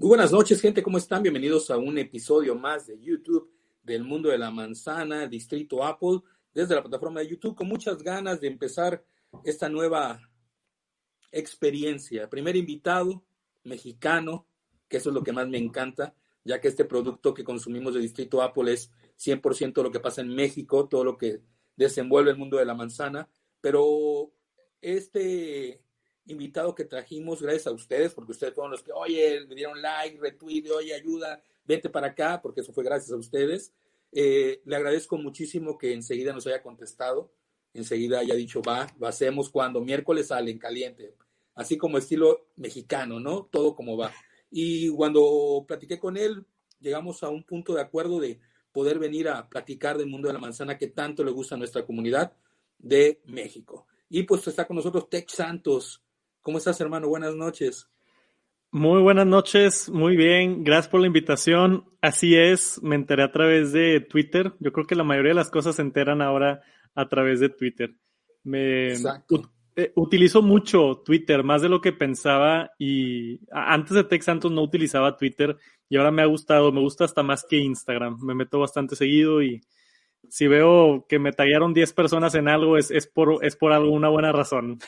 Muy buenas noches, gente, ¿cómo están? Bienvenidos a un episodio más de YouTube del mundo de la manzana, Distrito Apple, desde la plataforma de YouTube, con muchas ganas de empezar esta nueva experiencia. Primer invitado, mexicano, que eso es lo que más me encanta, ya que este producto que consumimos de Distrito Apple es 100% lo que pasa en México, todo lo que desenvuelve el mundo de la manzana, pero este invitado que trajimos, gracias a ustedes, porque ustedes fueron los que, oye, le dieron like, retweet, oye, ayuda, vete para acá, porque eso fue gracias a ustedes. Eh, le agradezco muchísimo que enseguida nos haya contestado, enseguida haya dicho, va, lo hacemos cuando miércoles salen caliente, así como estilo mexicano, ¿no? Todo como va. Y cuando platiqué con él, llegamos a un punto de acuerdo de poder venir a platicar del mundo de la manzana que tanto le gusta a nuestra comunidad de México. Y pues está con nosotros Tech Santos, ¿Cómo estás, hermano? Buenas noches. Muy buenas noches, muy bien, gracias por la invitación. Así es, me enteré a través de Twitter. Yo creo que la mayoría de las cosas se enteran ahora a través de Twitter. Me eh, utilizo mucho Twitter, más de lo que pensaba y antes de Tech Santos no utilizaba Twitter y ahora me ha gustado, me gusta hasta más que Instagram. Me meto bastante seguido y si veo que me tallaron 10 personas en algo, es, es, por, es por alguna buena razón.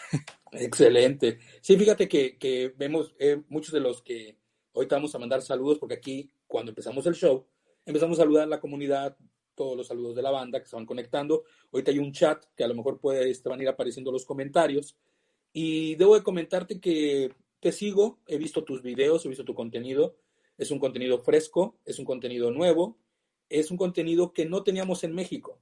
Excelente. Sí, fíjate que, que vemos eh, muchos de los que ahorita vamos a mandar saludos, porque aquí, cuando empezamos el show, empezamos a saludar a la comunidad, todos los saludos de la banda que se van conectando. Ahorita hay un chat que a lo mejor puede, este, van a ir apareciendo los comentarios. Y debo de comentarte que te sigo, he visto tus videos, he visto tu contenido. Es un contenido fresco, es un contenido nuevo, es un contenido que no teníamos en México,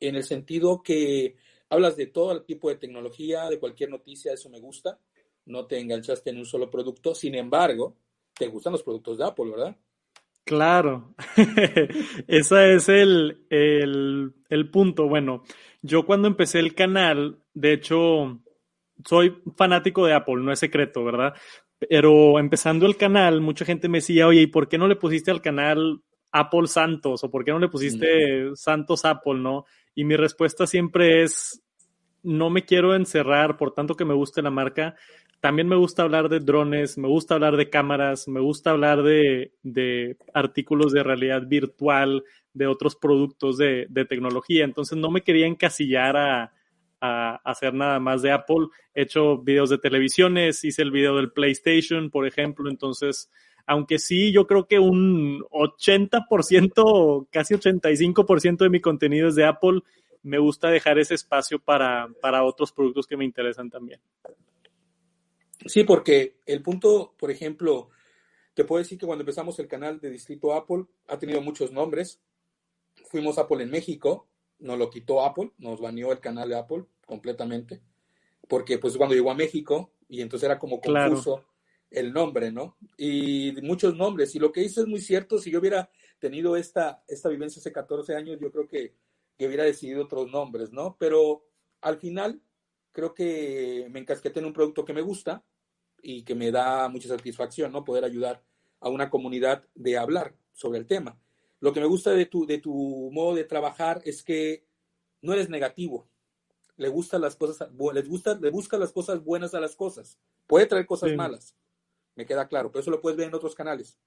en el sentido que hablas de todo el tipo de tecnología, de cualquier noticia, eso me gusta, no te enganchaste en un solo producto, sin embargo, te gustan los productos de Apple, ¿verdad? Claro, ese es el, el, el punto. Bueno, yo cuando empecé el canal, de hecho, soy fanático de Apple, no es secreto, ¿verdad? Pero empezando el canal, mucha gente me decía, oye, ¿y por qué no le pusiste al canal Apple Santos o por qué no le pusiste Santos Apple, ¿no? Y mi respuesta siempre es, no me quiero encerrar por tanto que me guste la marca. También me gusta hablar de drones, me gusta hablar de cámaras, me gusta hablar de, de artículos de realidad virtual, de otros productos de, de, tecnología. Entonces no me quería encasillar a, a, hacer nada más de Apple. He hecho videos de televisiones, hice el video del PlayStation, por ejemplo. Entonces, aunque sí, yo creo que un 80%, casi 85% de mi contenido es de Apple, me gusta dejar ese espacio para, para otros productos que me interesan también. Sí, porque el punto, por ejemplo, te puedo decir que cuando empezamos el canal de Distrito Apple, ha tenido muchos nombres. Fuimos Apple en México, nos lo quitó Apple, nos baneó el canal de Apple completamente, porque pues cuando llegó a México, y entonces era como confuso el nombre, ¿no? Y muchos nombres. Y lo que hizo es muy cierto. Si yo hubiera tenido esta, esta vivencia hace 14 años, yo creo que, que hubiera decidido otros nombres, ¿no? Pero al final, creo que me encasqueté en un producto que me gusta y que me da mucha satisfacción, ¿no? Poder ayudar a una comunidad de hablar sobre el tema. Lo que me gusta de tu, de tu modo de trabajar es que no eres negativo. Le gustan las cosas, les gusta, le busca las cosas buenas a las cosas. Puede traer cosas malas, me queda claro, pero eso lo puedes ver en otros canales.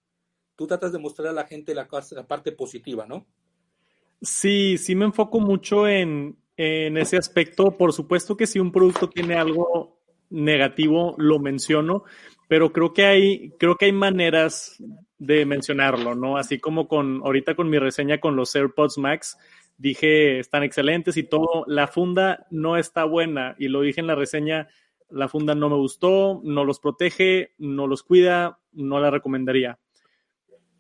Tú tratas de mostrar a la gente la, parte positiva, ¿no? Sí, sí me enfoco mucho en, en ese aspecto. Por supuesto que si un producto tiene algo negativo, lo menciono, pero creo que hay, creo que hay maneras de mencionarlo, ¿no? Así como con, ahorita con mi reseña con los AirPods Max, dije, están excelentes y todo, la funda no está buena y lo dije en la reseña, la funda no me gustó, no los protege, no los cuida, no la recomendaría.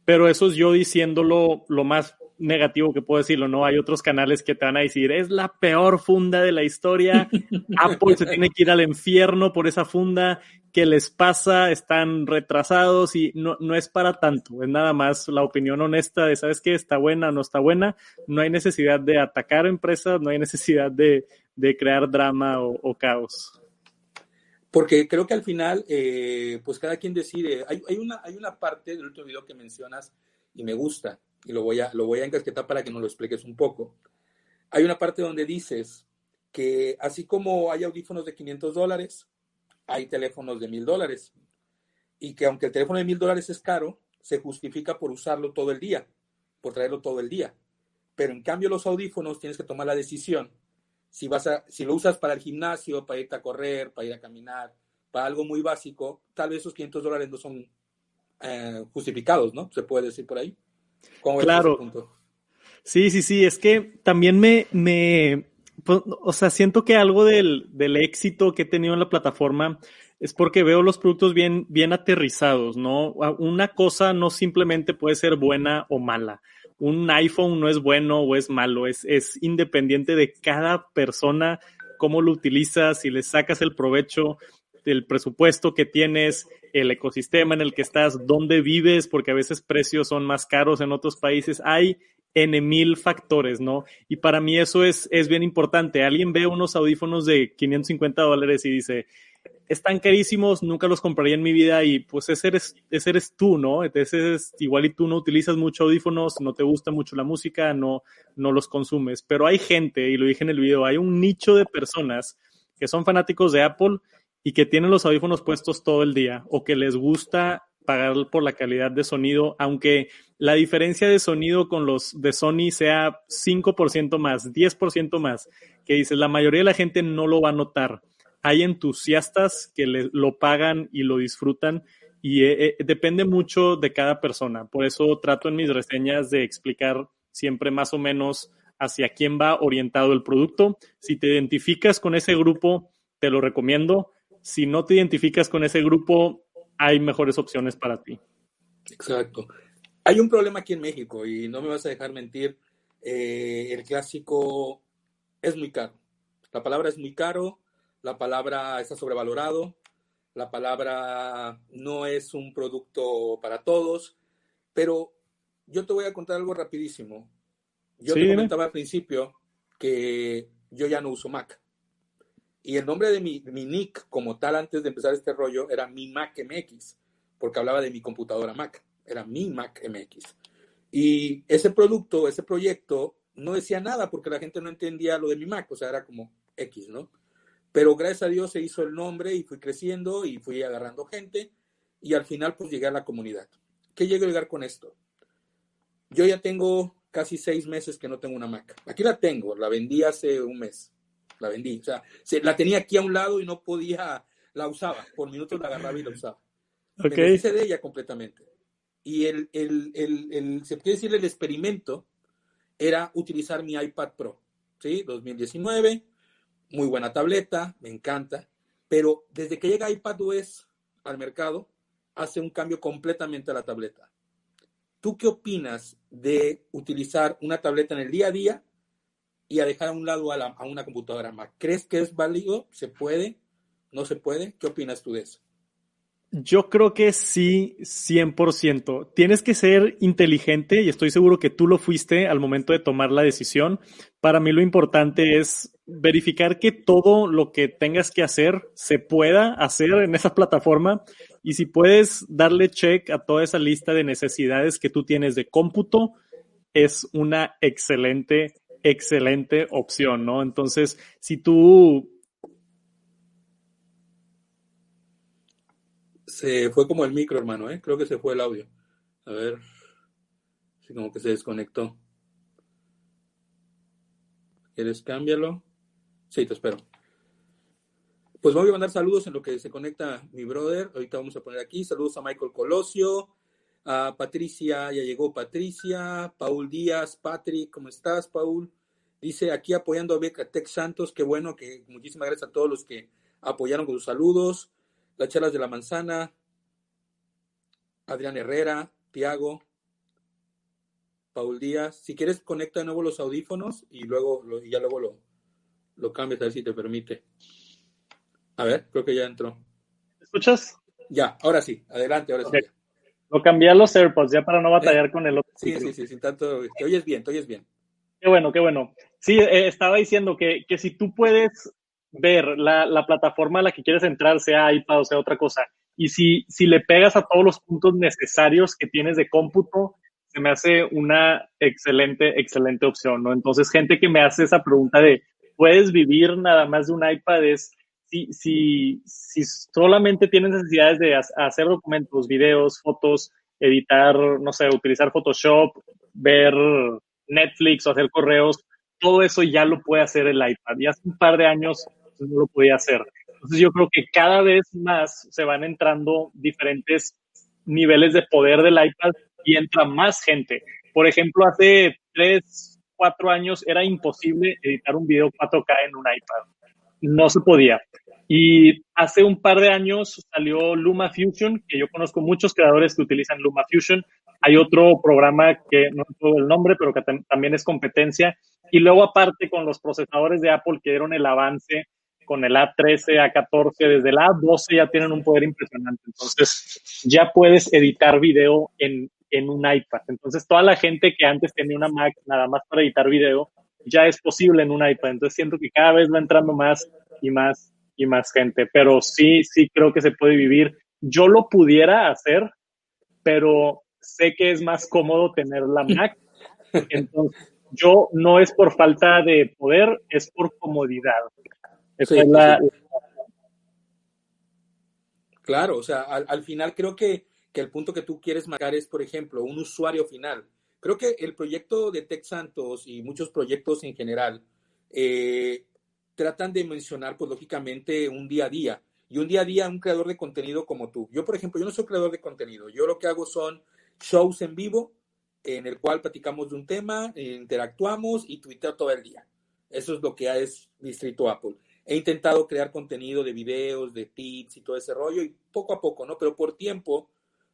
Pero eso es yo diciéndolo lo más negativo que puedo decirlo, ¿no? Hay otros canales que te van a decir, es la peor funda de la historia, Apple se tiene que ir al infierno por esa funda, ¿qué les pasa? Están retrasados y no, no es para tanto, es nada más la opinión honesta de, ¿sabes qué? Está buena o no está buena, no hay necesidad de atacar empresas, no hay necesidad de, de crear drama o, o, caos. Porque creo que al final, eh, pues cada quien decide, hay, hay, una, hay una parte del último video que mencionas y me gusta, y lo voy a, lo voy a encasquetar para que nos lo expliques un poco. Hay una parte donde dices que así como hay audífonos de 500 dólares, hay teléfonos de 1000 dólares. Y que aunque el teléfono de 1000 dólares es caro, se justifica por usarlo todo el día, por traerlo todo el día. Pero en cambio los audífonos tienes que tomar la decisión si, vas a, si lo usas para el gimnasio, para irte a correr, para ir a caminar, para algo muy básico, tal vez esos 500 dólares no son eh, justificados, ¿no? Se puede decir por ahí claro. Sí, sí, sí, es que también me, me pues, o sea, siento que algo del, del, éxito que he tenido en la plataforma es porque veo los productos bien, bien aterrizados, ¿no? Una cosa no simplemente puede ser buena o mala. Un iPhone no es bueno o es malo, es, es independiente de cada persona, cómo lo utilizas, si le sacas el provecho del presupuesto que tienes, el ecosistema en el que estás, dónde vives, porque a veces precios son más caros en otros países. Hay N mil factores, ¿no? Y para mí eso es, es bien importante. Alguien ve unos audífonos de 550 dólares y dice, están carísimos, nunca los compraría en mi vida y pues ese eres, ese eres tú, ¿no? Entonces, igual y tú no utilizas mucho audífonos, no te gusta mucho la música, no, no los consumes. Pero hay gente, y lo dije en el video, hay un nicho de personas que son fanáticos de Apple y que tienen los audífonos puestos todo el día o que les gusta pagar por la calidad de sonido, aunque la diferencia de sonido con los de Sony sea 5% más, 10% más, que dices, la mayoría de la gente no lo va a notar. Hay entusiastas que le, lo pagan y lo disfrutan y eh, eh, depende mucho de cada persona. Por eso trato en mis reseñas de explicar siempre más o menos hacia quién va orientado el producto. Si te identificas con ese grupo, te lo recomiendo si no te identificas con ese grupo, hay mejores opciones para ti. Exacto. Hay un problema aquí en México y no me vas a dejar mentir, eh, el clásico es muy caro. La palabra es muy caro, la palabra está sobrevalorado, la palabra no es un producto para todos, pero yo te voy a contar algo rapidísimo. Yo te comentaba al principio que yo ya no uso Mac. Y el nombre de mi, nick como tal antes de empezar este rollo era mi Mac MX, porque hablaba de mi computadora Mac, era mi Mac MX. Y ese producto, ese proyecto, no decía nada porque la gente no entendía lo de mi Mac, o sea, era como X, ¿no? Pero gracias a Dios se hizo el nombre y fui creciendo y fui agarrando gente y al final pues llegué a la comunidad. ¿Qué llego a llegar con esto? Yo ya tengo casi seis meses que no tengo una Mac. Aquí la tengo, la vendí hace un mes la vendí. O sea, se, la tenía aquí a un lado y no podía, la usaba. Por minutos la agarraba y la usaba. Okay. Me hice de ella completamente. Y el, el, el, el, se puede decir, el experimento era utilizar mi iPad Pro. ¿Sí? 2019, muy buena tableta, me encanta. Pero desde que llega iPadOS al mercado, hace un cambio completamente a la tableta. ¿Tú qué opinas de utilizar una tableta en el día a día y a dejar a un lado a, una computadora Mac. ¿Crees que es válido? ¿Se puede? ¿No se puede? ¿Qué opinas tú de eso? Yo creo que sí, 100%. Tienes que ser inteligente y estoy seguro que tú lo fuiste al momento de tomar la decisión. Para mí lo importante es verificar que todo lo que tengas que hacer se pueda hacer en esa plataforma y si puedes darle check a toda esa lista de necesidades que tú tienes de cómputo, es una excelente excelente opción, ¿no? Entonces, si tú... Se fue como el micro, hermano, ¿eh? Creo que se fue el audio. A ver, sí, como que se desconectó. ¿Quieres cámbialo? Sí, te espero. Pues voy a mandar saludos en lo que se conecta mi brother. Ahorita vamos a poner aquí. Saludos a Michael Colosio, a Patricia, ya llegó Patricia, Paul Díaz, Patrick, ¿cómo estás, Paul? Dice aquí apoyando a Beca Tech Santos, qué bueno, que muchísimas gracias a todos los que apoyaron con sus saludos. Las charlas de la manzana, Adrián Herrera, Tiago, Paul Díaz. Si quieres, conecta de nuevo los audífonos y luego y ya luego lo, lo cambias a ver si te permite. A ver, creo que ya entró. escuchas? Ya, ahora sí, adelante, ahora sí. Lo cambié a los AirPods ya para no batallar con el otro. Sí, sí, sí, sin tanto. Te oyes bien, te oyes bien. Qué bueno, qué bueno. Sí, eh, estaba diciendo que, que, si tú puedes ver la, la, plataforma a la que quieres entrar, sea iPad o sea otra cosa, y si, si le pegas a todos los puntos necesarios que tienes de cómputo, se me hace una excelente, excelente opción, ¿no? Entonces, gente que me hace esa pregunta de, ¿puedes vivir nada más de un iPad? Es, si, si, si solamente tienes necesidades de hacer documentos, videos, fotos, editar, no sé, utilizar Photoshop, ver Netflix o hacer correos, todo eso ya lo puede hacer el iPad. Y hace un par de años no lo podía hacer. Entonces yo creo que cada vez más se van entrando diferentes niveles de poder del iPad y entra más gente. Por ejemplo, hace tres, cuatro años era imposible editar un video 4K en un iPad. No se podía. Y hace un par de años salió LumaFusion, que yo conozco muchos creadores que utilizan LumaFusion. Hay otro programa que no recuerdo el nombre, pero que también es competencia. Y luego aparte con los procesadores de Apple que dieron el avance con el A13, A14, desde el A12 ya tienen un poder impresionante. Entonces ya puedes editar video en, en un iPad. Entonces toda la gente que antes tenía una Mac nada más para editar video, ya es posible en un iPad. Entonces siento que cada vez va entrando más y más y más gente. Pero sí, sí creo que se puede vivir. Yo lo pudiera hacer, pero sé que es más cómodo tener la Mac. Entonces, yo no es por falta de poder, es por comodidad. Esa es la, Claro, o sea, al, al final creo que, que, el punto que tú quieres marcar es, por ejemplo, un usuario final. Creo que el proyecto de Tech Santos y muchos proyectos en general eh, tratan de mencionar, pues lógicamente, un día a día. Y un día a día, un creador de contenido como tú. Yo, por ejemplo, yo no soy creador de contenido. Yo lo que hago son shows en vivo, en el cual platicamos de un tema, interactuamos y tuiteo todo el día. Eso es lo que es Distrito Apple. He intentado crear contenido de videos, de tips y todo ese rollo, y poco a poco, ¿no? Pero por tiempo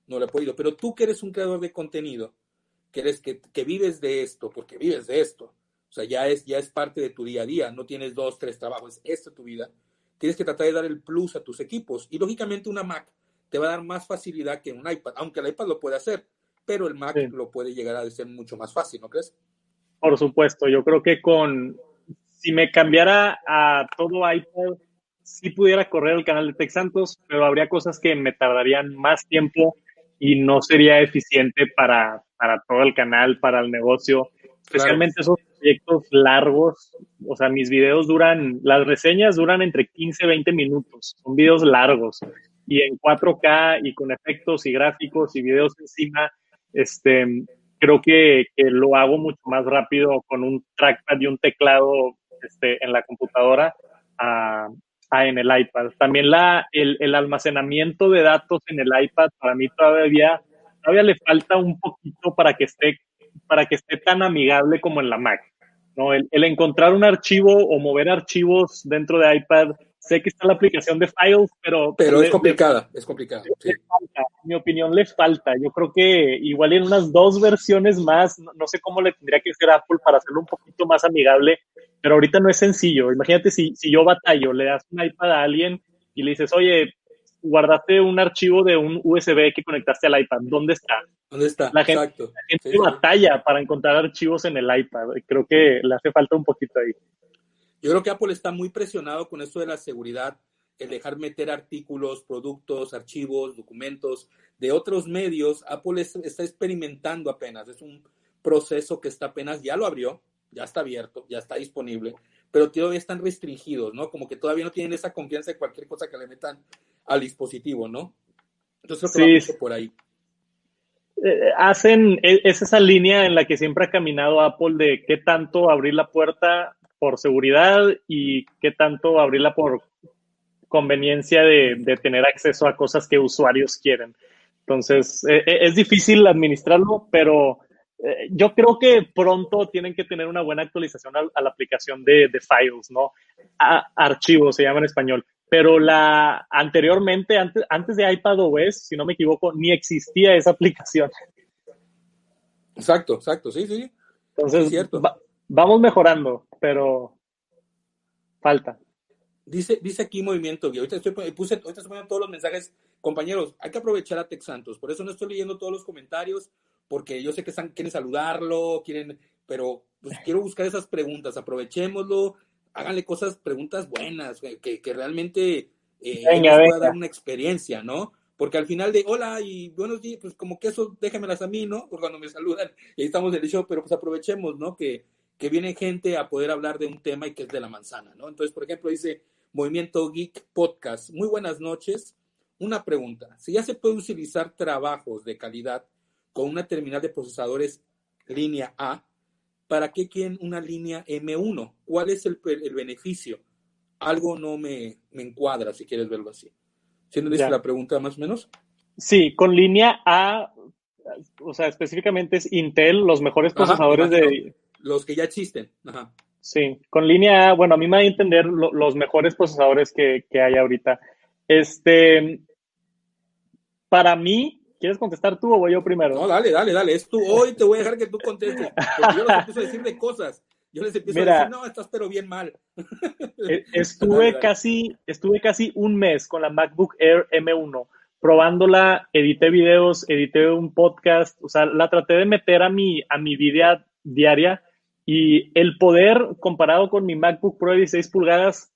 no lo he podido. Pero tú que eres un creador de contenido, que eres que, que vives de esto, porque vives de esto, o sea, ya es, ya es parte de tu día a día, no tienes dos, tres trabajos, es esta tu vida. Tienes que tratar de dar el plus a tus equipos. Y lógicamente una Mac te va a dar más facilidad que un iPad, aunque el iPad lo puede hacer, pero el Mac sí. lo puede llegar a ser mucho más fácil, ¿no crees? Por supuesto, yo creo que con, si me cambiara a todo iPad, sí pudiera correr el canal de Tech Santos, pero habría cosas que me tardarían más tiempo y no sería eficiente para, para todo el canal, para el negocio, especialmente claro. esos proyectos largos, o sea, mis videos duran, las reseñas duran entre 15 y 20 minutos, son videos largos. Y en 4K y con efectos y gráficos y videos encima, este, creo que, que lo hago mucho más rápido con un trackpad y un teclado este, en la computadora a, a en el iPad. También la, el, el, almacenamiento de datos en el iPad para mí todavía, todavía le falta un poquito para que esté para que esté tan amigable como en la Mac. ¿no? El, encontrar un archivo o mover archivos dentro de iPad, sé que está la aplicación de Files, pero... Pero es complicada, es complicada. Sí. Mi opinión le falta. Yo creo que igual en unas dos versiones más, no, no, sé cómo le tendría que hacer Apple para hacerlo un poquito más amigable, pero ahorita no es sencillo. Imagínate si, si yo batallo, le das un iPad a alguien y le dices, oye, guardaste un archivo de un USB que conectaste al iPad, ¿dónde está? ¿Dónde está? La gente, Exacto. La gente sí. batalla para encontrar archivos en el iPad. Creo que le hace falta un poquito ahí. Yo creo que Apple está muy presionado con esto de la seguridad, el dejar meter artículos, productos, archivos, documentos de otros medios. Apple es, está experimentando apenas. Es un proceso que está apenas, ya lo abrió, ya está abierto, ya está disponible, pero todavía están restringidos, ¿no? Como que todavía no tienen esa confianza de cualquier cosa que le metan al dispositivo, ¿no? Entonces creo que sí. va por ahí. Eh, hacen, es esa línea en la que siempre ha caminado Apple de qué tanto abrir la puerta por seguridad y qué tanto abrirla por conveniencia de, de tener acceso a cosas que usuarios quieren. Entonces, eh, eh, es difícil administrarlo, pero eh, yo creo que pronto tienen que tener una buena actualización a, la aplicación de, de files, ¿no? archivos se llama en español. Pero la anteriormente, antes, antes de iPadOS, si no me equivoco, ni existía esa aplicación. Exacto, exacto, sí, sí. Entonces, cierto. vamos mejorando, pero falta. Dice, dice aquí Movimiento Ahorita estoy, puse, ahorita estoy poniendo todos los mensajes. Compañeros, hay que aprovechar a Tex Santos. Por eso no estoy leyendo todos los comentarios, porque yo sé que están, quieren saludarlo, quieren, pero pues, quiero buscar esas preguntas. Aprovechémoslo, háganle cosas, preguntas buenas, que, que realmente eh, pueda dar una experiencia, ¿no? Porque al final de hola y buenos días, pues como que eso déjenmelas a mí, ¿no? Por cuando me saludan y ahí estamos en el show, pero pues aprovechemos, ¿no? Que, que viene gente a poder hablar de un tema y que es de la manzana, ¿no? Entonces, por ejemplo, dice, Movimiento Geek Podcast. Muy buenas noches. Una pregunta. Si ya se puede utilizar trabajos de calidad con una terminal de procesadores línea A, ¿para qué quieren una línea M1? ¿Cuál es el, beneficio? Algo no me, encuadra, si quieres verlo así. ¿Siendo la pregunta más o menos? Sí, con línea A, o sea, específicamente es Intel, los mejores procesadores de... Los que ya existen. Ajá. Sí, con línea A, bueno, a mí me da a entender los mejores procesadores que, hay ahorita. Este, para mí, ¿quieres contestar tú o voy yo primero? No, dale, dale, dale, es tú. Hoy te voy a dejar que tú contestes. Porque yo les empiezo a decir de cosas. Yo les empiezo a decir, no, estás pero bien mal. E, estuve casi, estuve casi un mes con la MacBook Air M1 probándola, edité videos, edité un podcast, o sea, la traté de meter a mi, a mi vida diaria y el poder comparado con mi MacBook Pro de 16 pulgadas,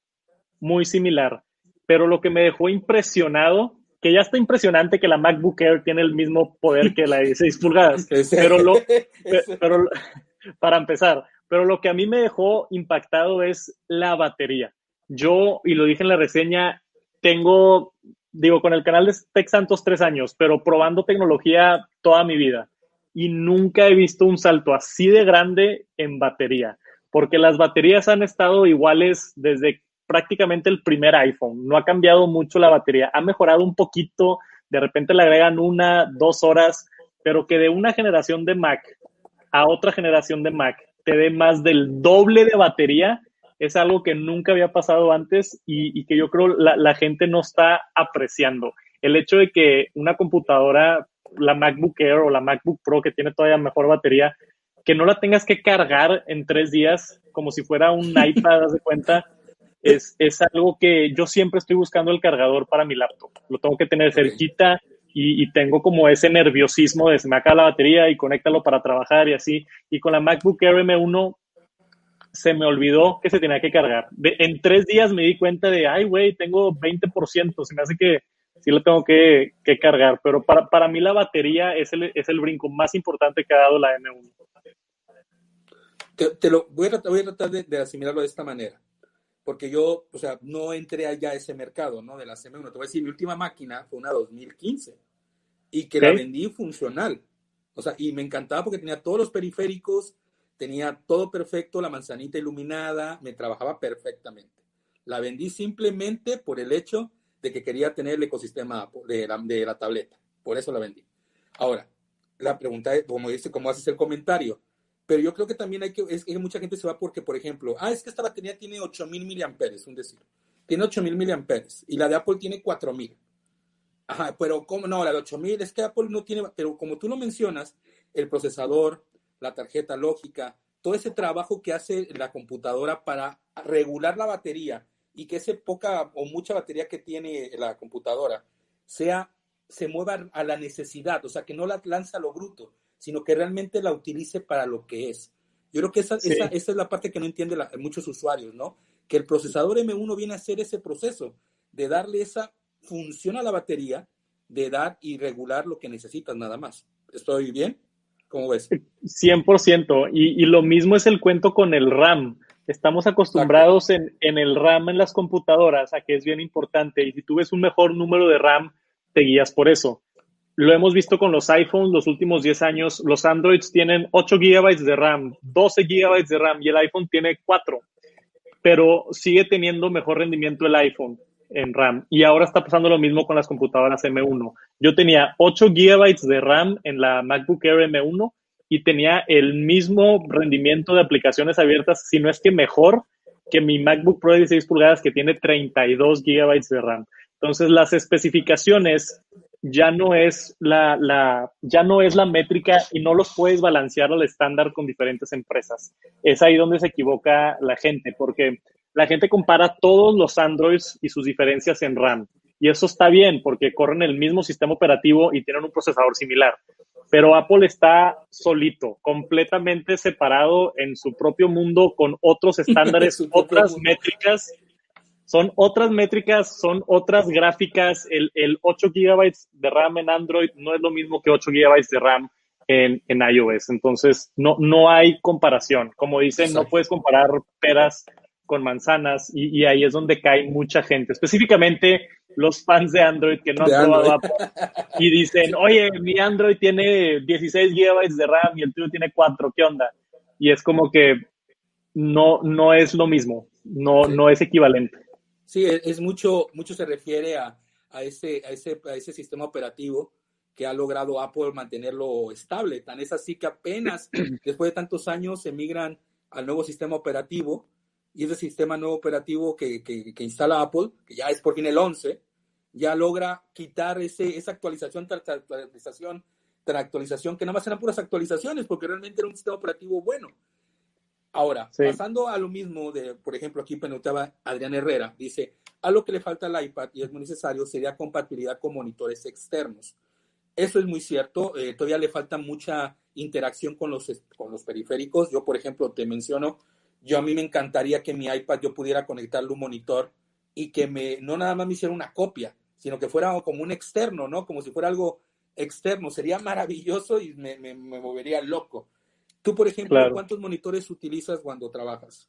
muy similar. Pero lo que me dejó impresionado, que ya está impresionante que la MacBook Air tiene el mismo poder que la de 16 pulgadas, pero, lo, pero para empezar, pero lo que a mí me dejó impactado es la batería. Yo, y lo dije en la reseña, tengo, digo, con el canal de Tech Santos tres años, pero probando tecnología toda mi vida y nunca he visto un salto así de grande en batería, porque las baterías han estado iguales desde prácticamente el primer iPhone. No ha cambiado mucho la batería, ha mejorado un poquito, de repente le agregan una, dos horas, pero que de una generación de Mac a otra generación de Mac te dé más del doble de batería, es algo que nunca había pasado antes y, que yo creo la, la gente no está apreciando. El hecho de que una computadora la MacBook Air o la MacBook Pro que tiene todavía mejor batería, que no la tengas que cargar en tres días como si fuera un iPad, haz de cuenta, es, es, algo que yo siempre estoy buscando el cargador para mi laptop. Lo tengo que tener cerquita y, y tengo como ese nerviosismo de se me acaba la batería y conéctalo para trabajar y así. Y con la MacBook Air M1 se me olvidó que se tenía que cargar. De, en tres días me di cuenta de, ay, güey, tengo 20%, se me hace que sí lo tengo que, cargar, pero para, para, mí la batería es el, es el brinco más importante que ha dado la M1. Te, lo voy a tratar, voy a tratar de, asimilarlo de esta manera, porque yo, o sea, no entré allá a ese mercado, ¿no? De la M1. Te voy a decir, mi última máquina fue una 2015 y que la vendí funcional. O sea, y me encantaba porque tenía todos los periféricos, tenía todo perfecto, la manzanita iluminada, me trabajaba perfectamente. La vendí simplemente por el hecho de que quería tener el ecosistema de la, de la tableta. Por eso la vendí. Ahora, la pregunta es, como dice, ¿cómo haces el comentario? Pero yo creo que también hay que, es que mucha gente se va porque, por ejemplo, ah, es que esta batería tiene 8000 miliamperes, un decir. Tiene 8000 miliamperes y la de Apple tiene 4000. Ajá, pero ¿cómo no? La de 8000 es que Apple no tiene, pero como tú lo mencionas, el procesador, la tarjeta lógica, todo ese trabajo que hace la computadora para regular la batería y que esa poca o mucha batería que tiene la computadora sea se mueva a la necesidad, o sea, que no la lanza a lo bruto, sino que realmente la utilice para lo que es. Yo creo que esa, esa, esa es la parte que no entienden muchos usuarios, ¿no? Que el procesador M1 viene a hacer ese proceso de darle esa función a la batería, de dar y regular lo que necesitas nada más. ¿Estoy bien? ¿Cómo ves? 100%. Y, y lo mismo es el cuento con el RAM. Estamos acostumbrados en, el RAM en las computadoras a que es bien importante y si tú ves un mejor número de RAM, te guías por eso. Lo hemos visto con los iPhones los últimos 10 años. Los Androids tienen 8 GB de RAM, 12 GB de RAM y el iPhone tiene 4. pero sigue teniendo mejor rendimiento el iPhone en RAM. Y ahora está pasando lo mismo con las computadoras M1. Yo tenía 8 GB de RAM en la MacBook Air M1 y tenía el mismo rendimiento de aplicaciones abiertas, si no es que mejor, que mi MacBook Pro de 16 pulgadas que tiene 32 GB de RAM. Entonces, las especificaciones ya no es la, la, ya no es la métrica y no los puedes balancear al estándar con diferentes empresas. Es ahí donde se equivoca la gente, porque la gente compara todos los Androids y sus diferencias en RAM. Y eso está bien, porque corren el mismo sistema operativo y tienen un procesador similar. Pero Apple está solito, completamente separado en su propio mundo con otros estándares, otras métricas son otras métricas, son otras gráficas. El, el 8 GB de RAM en Android no es lo mismo que 8 GB de RAM en, en, iOS. Entonces, no, no hay comparación. Como dicen, no puedes comparar peras con manzanas y, y, ahí es donde cae mucha gente, específicamente los fans de Android que no han probado Apple y dicen, oye, mi Android tiene 16 GB de RAM y el tuyo tiene 4, ¿qué onda? Y es como que no, no es lo mismo, no, no es equivalente. Sí, e, es mucho, mucho se refiere a, a, ese, a, ese, a ese sistema operativo que ha logrado Apple mantenerlo estable. Tan es así que apenas después de tantos años se migran al nuevo sistema operativo y ese sistema nuevo operativo que, que, que instala Apple, que ya es por fin el 11, ya logra quitar ese, esa actualización tras actualización, tras actualización, que nada más eran puras actualizaciones, porque realmente era un sistema operativo bueno. Ahora, pasando a lo mismo de, por ejemplo, aquí penutaba Adrián Herrera, dice, a lo que le falta al iPad y es muy necesario sería compatibilidad con monitores externos. Eso es muy cierto, eh, todavía le falta mucha interacción con los, con los periféricos. Yo, por ejemplo, te menciono, yo a mí me encantaría que mi iPad yo pudiera conectarle un monitor y que me, no nada más me hiciera una copia, sino que fuera como un externo, ¿no? Como si fuera algo externo. Sería maravilloso y me, me, me movería loco. Tú, por ejemplo, ¿cuántos monitores utilizas cuando trabajas?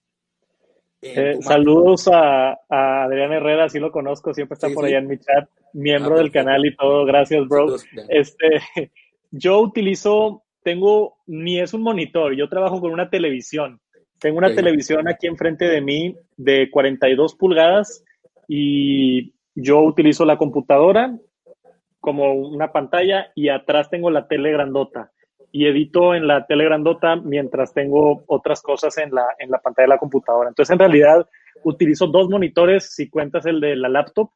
Eh, saludos a, Adrián Herrera, sí lo conozco, siempre está por allá en mi chat, miembro ah, del canal y todo, gracias, bro. Este, yo utilizo, tengo, ni es un monitor, yo trabajo con una televisión. Tengo una televisión aquí enfrente de mí de 42 pulgadas y yo utilizo la computadora como una pantalla y atrás tengo la tele grandota y edito en la tele grandota mientras tengo otras cosas en la, en la pantalla de la computadora. Entonces, en realidad, utilizo dos monitores si cuentas el de la laptop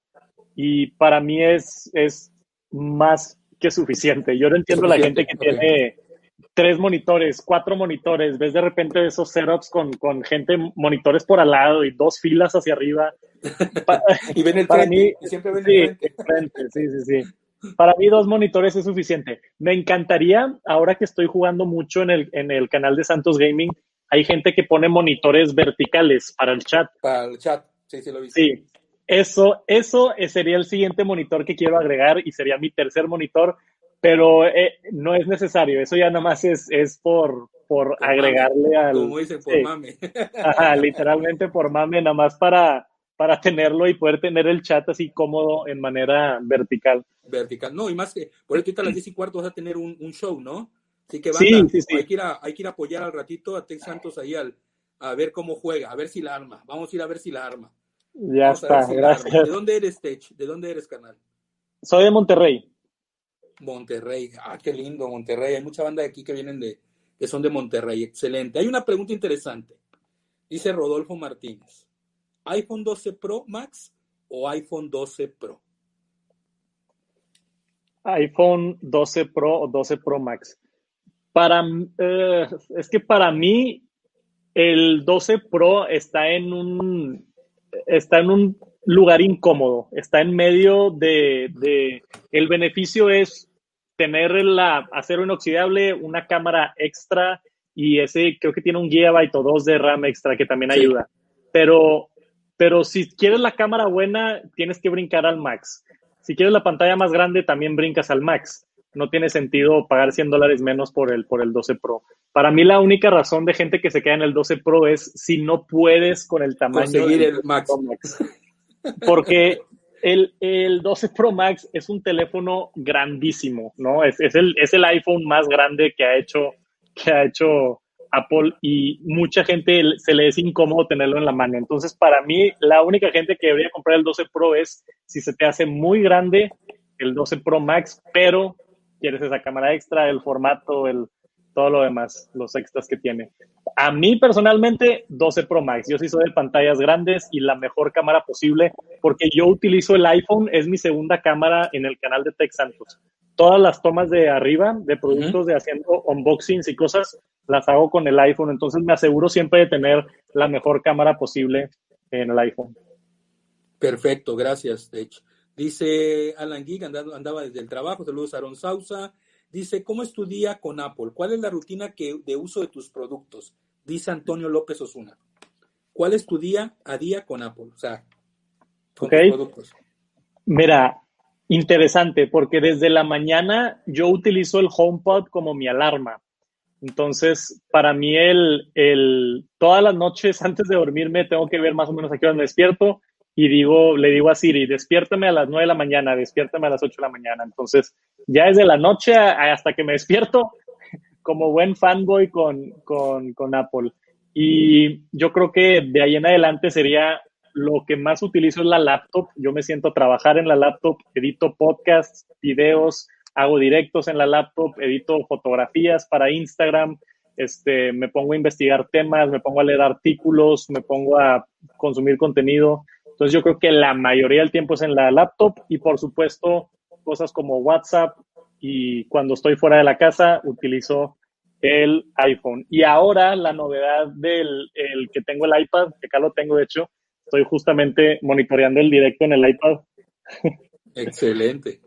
y para mí es, es más que suficiente. Yo no entiendo la gente que tiene tres monitores, cuatro monitores, ves de repente esos setups con, con gente, monitores por al lado y dos filas hacia arriba. y ven el para mí, siempre ven el frente. Sí, sí, sí. Para mí dos monitores es suficiente. Me encantaría, ahora que estoy jugando mucho en el, en el canal de Santos Gaming, hay gente que pone monitores verticales para el chat. Para el chat, sí, sí lo vi. Sí, eso, eso sería el siguiente monitor que quiero agregar y sería mi tercer monitor, pero eh, no es necesario, eso ya nada más es, es por, por agregarle al... Como dicen, por mame. Ajá, literalmente por mame, nada más para para tenerlo y poder tener el chat así cómodo en manera vertical. Vertical, no, y más que, por eso ahorita a las 10 y cuarto vas a tener un, un show, ¿no? Así que sí, sí, sí. Hay, que ir a, hay que ir a apoyar al ratito a Tex Santos ahí al, a ver cómo juega, a ver si la arma. Vamos a ir a ver si la arma. Ya está, gracias. ¿De dónde eres, Tech? ¿De dónde eres, canal? Soy de Monterrey. Monterrey, ah, qué lindo, Monterrey. Hay mucha banda de aquí que vienen de, que son de Monterrey, excelente. Hay una pregunta interesante. Dice Rodolfo Martínez iPhone 12 Pro Max o iPhone 12 Pro? iPhone 12 Pro o 12 Pro Max. Para, eh, es que para mí el 12 Pro está en un está en un lugar incómodo, está en medio de, de el beneficio es tener la acero inoxidable, una cámara extra y ese creo que tiene un gigabyte o dos de RAM extra que también ayuda. Pero pero si quieres la cámara buena, tienes que brincar al max. Si quieres la pantalla más grande, también brincas al max. No tiene sentido pagar 100 dólares menos por el, por el 12 Pro. Para mí la única razón de gente que se queda en el 12 Pro es si no puedes con el tamaño Conseguir el max. Porque el, el, 12 Pro Max es un teléfono grandísimo, ¿no? Es, es, el, es el iPhone más grande que ha hecho, que ha hecho Apple y mucha gente se le es incómodo tenerlo en la mano. Entonces, para mí, la única gente que debería comprar el 12 Pro es si se te hace muy grande el 12 Pro Max, pero quieres esa cámara extra, el formato, el todo lo demás, los extras que tiene. A mí personalmente, 12 Pro Max. Yo sí soy de pantallas grandes y la mejor cámara posible porque yo utilizo el iPhone, es mi segunda cámara en el canal de Tech Santos todas las tomas de arriba de productos de haciendo unboxings y cosas las hago con el iPhone, entonces me aseguro siempre de tener la mejor cámara posible en el iPhone. Perfecto, gracias, hecho. Dice Alan Gig, andaba, desde el trabajo, saludos a Aaron Sausa. Dice, ¿cómo es tu día con Apple? ¿Cuál es la rutina que, de uso de tus productos? Dice Antonio López Osuna. ¿Cuál es tu día a día con Apple? O sea, con tus productos. Mira, interesante porque desde la mañana yo utilizo el HomePod como mi alarma. Entonces, para mí, el, el, todas las noches antes de dormirme tengo que ver más o menos a qué hora me despierto y digo, le digo a Siri, despiértame a las 9 de la mañana, despiértame a las 8 de la mañana. Entonces, ya desde la noche hasta que me despierto, como buen fanboy con, con, con Apple. Y yo creo que de ahí en adelante sería lo que más utilizo es la laptop. Yo me siento a trabajar en la laptop, edito podcasts, videos, hago directos en la laptop, edito fotografías para Instagram, este, me pongo a investigar temas, me pongo a leer artículos, me pongo a consumir contenido. Entonces yo creo que la mayoría del tiempo es en la laptop y por supuesto cosas como WhatsApp y cuando estoy fuera de la casa utilizo el iPhone. Y ahora la novedad del el que tengo el iPad, que acá lo tengo de hecho, estoy justamente monitoreando el directo en el iPad. Excelente.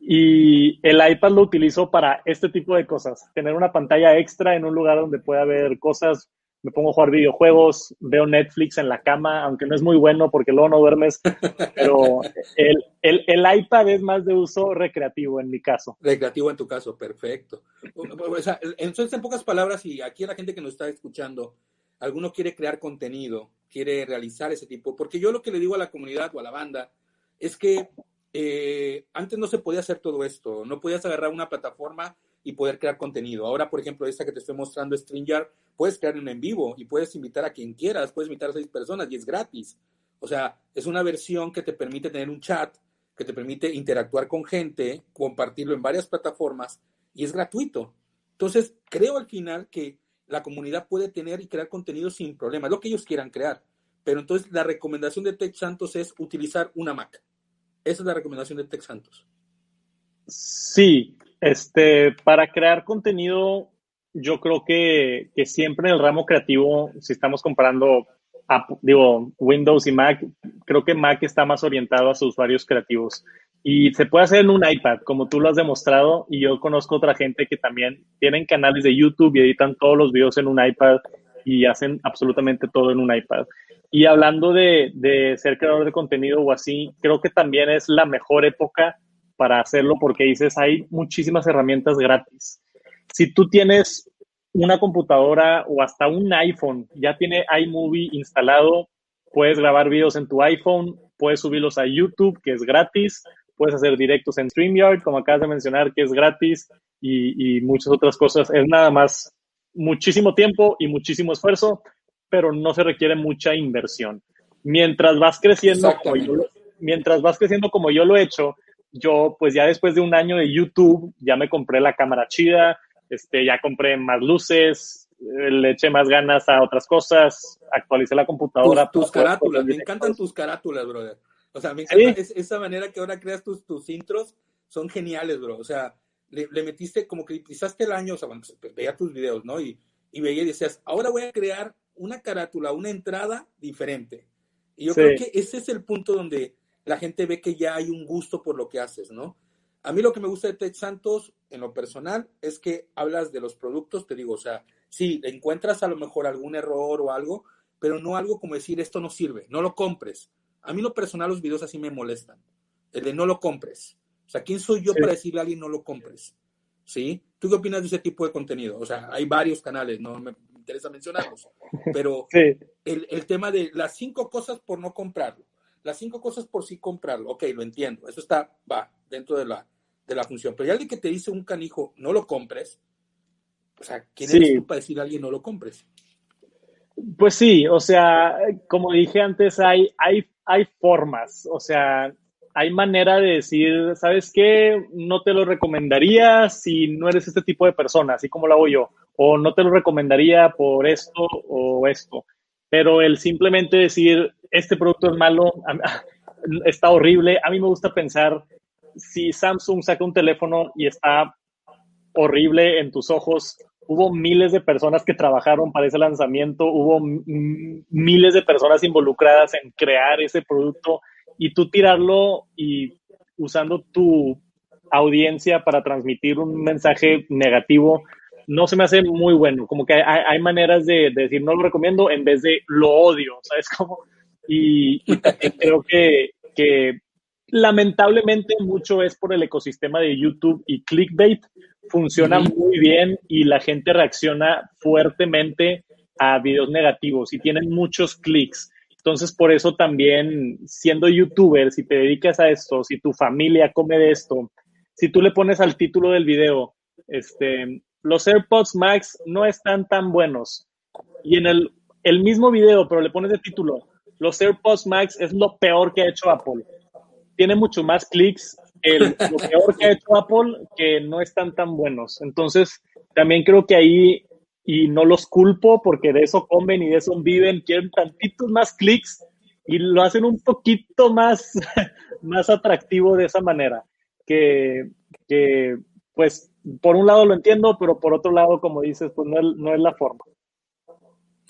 Y el iPad lo utilizo para este tipo de cosas, tener una pantalla extra en un lugar donde pueda ver cosas, me pongo a jugar videojuegos, veo Netflix en la cama, aunque no es muy bueno porque luego no duermes, pero el, el, el iPad es más de uso recreativo en mi caso. Recreativo en tu caso, perfecto. O sea, entonces, en pocas palabras, y aquí a la gente que nos está escuchando, alguno quiere crear contenido, quiere realizar ese tipo, porque yo lo que le digo a la comunidad o a la banda es que eh, antes no se podía hacer todo esto, no podías agarrar una plataforma y poder crear contenido. Ahora, por ejemplo, esta que te estoy mostrando, StreamYard, puedes crear en vivo y puedes invitar a quien quieras, puedes invitar a seis personas y es gratis. O sea, es una versión que te permite tener un chat, que te permite interactuar con gente, compartirlo en varias plataformas y es gratuito. Entonces, creo al final que la comunidad puede tener y crear contenido sin problema, lo que ellos quieran crear. Pero entonces la recomendación de Tech Santos es utilizar una Mac. Esa es la recomendación de Tech Santos. Sí, este, para crear contenido, yo creo que, que siempre en el ramo creativo, si estamos comparando, digo, Windows y Mac, creo que Mac está más orientado a sus usuarios creativos. Y se puede hacer en un iPad, como tú lo has demostrado, y yo conozco otra gente que también tienen canales de YouTube y editan todos los videos en un iPad y hacen absolutamente todo en un iPad. Y hablando de, de ser creador de contenido o así, creo que también es la mejor época para hacerlo porque dices, hay muchísimas herramientas gratis. Si tú tienes una computadora o hasta un iPhone, ya tiene iMovie instalado, puedes grabar videos en tu iPhone, puedes subirlos a YouTube, que es gratis, puedes hacer directos en StreamYard, como acabas de mencionar, que es gratis, y, muchas otras cosas. Es nada más muchísimo tiempo y muchísimo esfuerzo, pero no se requiere mucha inversión. Mientras vas creciendo, como yo, mientras vas creciendo como yo lo he hecho, yo pues ya después de un año de YouTube ya me compré la cámara chida, este, ya compré más luces, le eché más ganas a otras cosas, actualicé la computadora. tus carátulas, me encantan tus carátulas, brother. O sea, me encanta esa manera que ahora creas tus, tus intros, son geniales, bro. O sea, le, metiste como que pisaste el año, o sea, pues, veía tus videos, ¿no? Y, y veía y decías, ahora voy a crear una carátula, una entrada diferente. Y yo creo que ese es el punto donde la gente ve que ya hay un gusto por lo que haces, ¿no? A mí lo que me gusta de Tech Santos, en lo personal, es que hablas de los productos, te digo, o sea, sí, encuentras a lo mejor algún error o algo, pero no algo como decir, esto no sirve, no lo compres. A mí lo personal los videos así me molestan. El de no lo compres. O sea, ¿quién soy yo para decirle a alguien no lo compres? ¿Sí? ¿Tú qué opinas de ese tipo de contenido? O sea, hay varios canales, no me interesa mencionarlos, pero el, el, tema de las cinco cosas por no comprarlo, las cinco cosas por sí comprarlo, ok, lo entiendo, eso está, va, dentro de la, de la función, pero ya alguien que te dice un canijo, no lo compres, O sea, ¿quién eres tú para decir a alguien no lo compres? Pues sí, o sea, como dije antes, hay, hay, hay formas, o sea, hay manera de decir, ¿sabes qué? No te lo recomendaría si no eres este tipo de persona, así como lo hago yo, o no te lo recomendaría por esto o esto, pero el simplemente decir, este producto es malo, está horrible, a mí me gusta pensar, si Samsung saca un teléfono y está horrible en tus ojos, hubo miles de personas que trabajaron para ese lanzamiento, hubo miles de personas involucradas en crear ese producto y tú tirarlo y usando tu audiencia para transmitir un mensaje negativo, no se me hace muy bueno. Como que hay, maneras de, decir no lo recomiendo en vez de lo odio, ¿sabes cómo? Y, creo que, que lamentablemente mucho es por el ecosistema de YouTube y clickbait, funciona muy bien y la gente reacciona fuertemente a videos negativos y tienen muchos clics. Entonces, por eso también, siendo youtuber, si te dedicas a esto, si tu familia come de esto, si tú le pones al título del video, este, los AirPods Max no están tan buenos. Y en el, el mismo video, pero le pones de título, los AirPods Max es lo peor que ha hecho Apple. Tiene mucho más clics el, lo peor que ha hecho Apple, que no están tan buenos. Entonces, también creo que ahí, y no los culpo porque de eso comen y de eso viven, quieren tantitos más clics y lo hacen un poquito más, más atractivo de esa manera. Que, que, pues, por un lado lo entiendo, pero por otro lado, como dices, pues no es, no es la forma.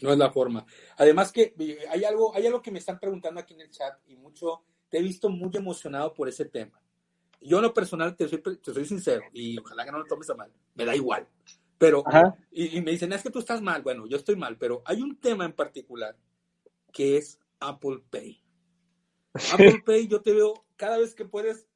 No es la forma. Además que hay algo, hay algo que me están preguntando aquí en el chat y mucho, te he visto muy emocionado por ese tema. Yo en lo personal te soy, te soy sincero y ojalá que no lo tomes a mal, me da igual. Pero, y, me dicen, es que tú estás mal. Bueno, yo estoy mal, pero hay un tema en particular que es Apple Pay. Apple Pay, yo te veo cada vez que puedes,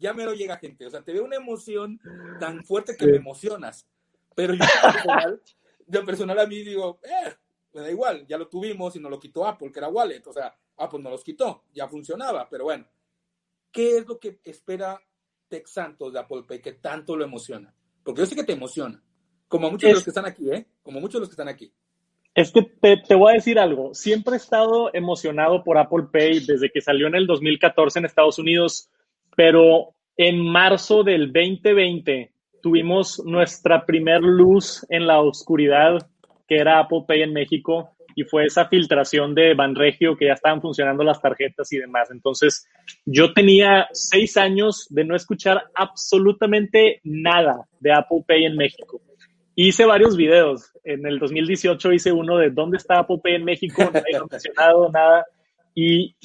ya me lo llega gente. O sea, te veo una emoción tan fuerte que me emocionas. Pero yo personal, yo personal a mí digo, eh, me da igual, ya lo tuvimos y nos lo quitó Apple, que era Wallet. O sea, Apple no los quitó, ya funcionaba, pero bueno. ¿qué es lo que espera Tex Santos de Apple Pay que tanto lo emociona? Porque yo sé que te emociona, como muchos de los que están aquí, ¿eh? Como muchos de los que están aquí. Es que te, te, voy a decir algo. Siempre he estado emocionado por Apple Pay desde que salió en el 2014 en Estados Unidos, pero en marzo del 2020 tuvimos nuestra primer luz en la oscuridad, que era Apple Pay en México y fue esa filtración de Banregio que ya estaban funcionando las tarjetas y demás. Entonces, yo tenía seis años de no escuchar absolutamente nada de Apple Pay en México. Hice varios videos. En el 2018 hice uno de dónde está Apple Pay en México, no había mencionado nada. Y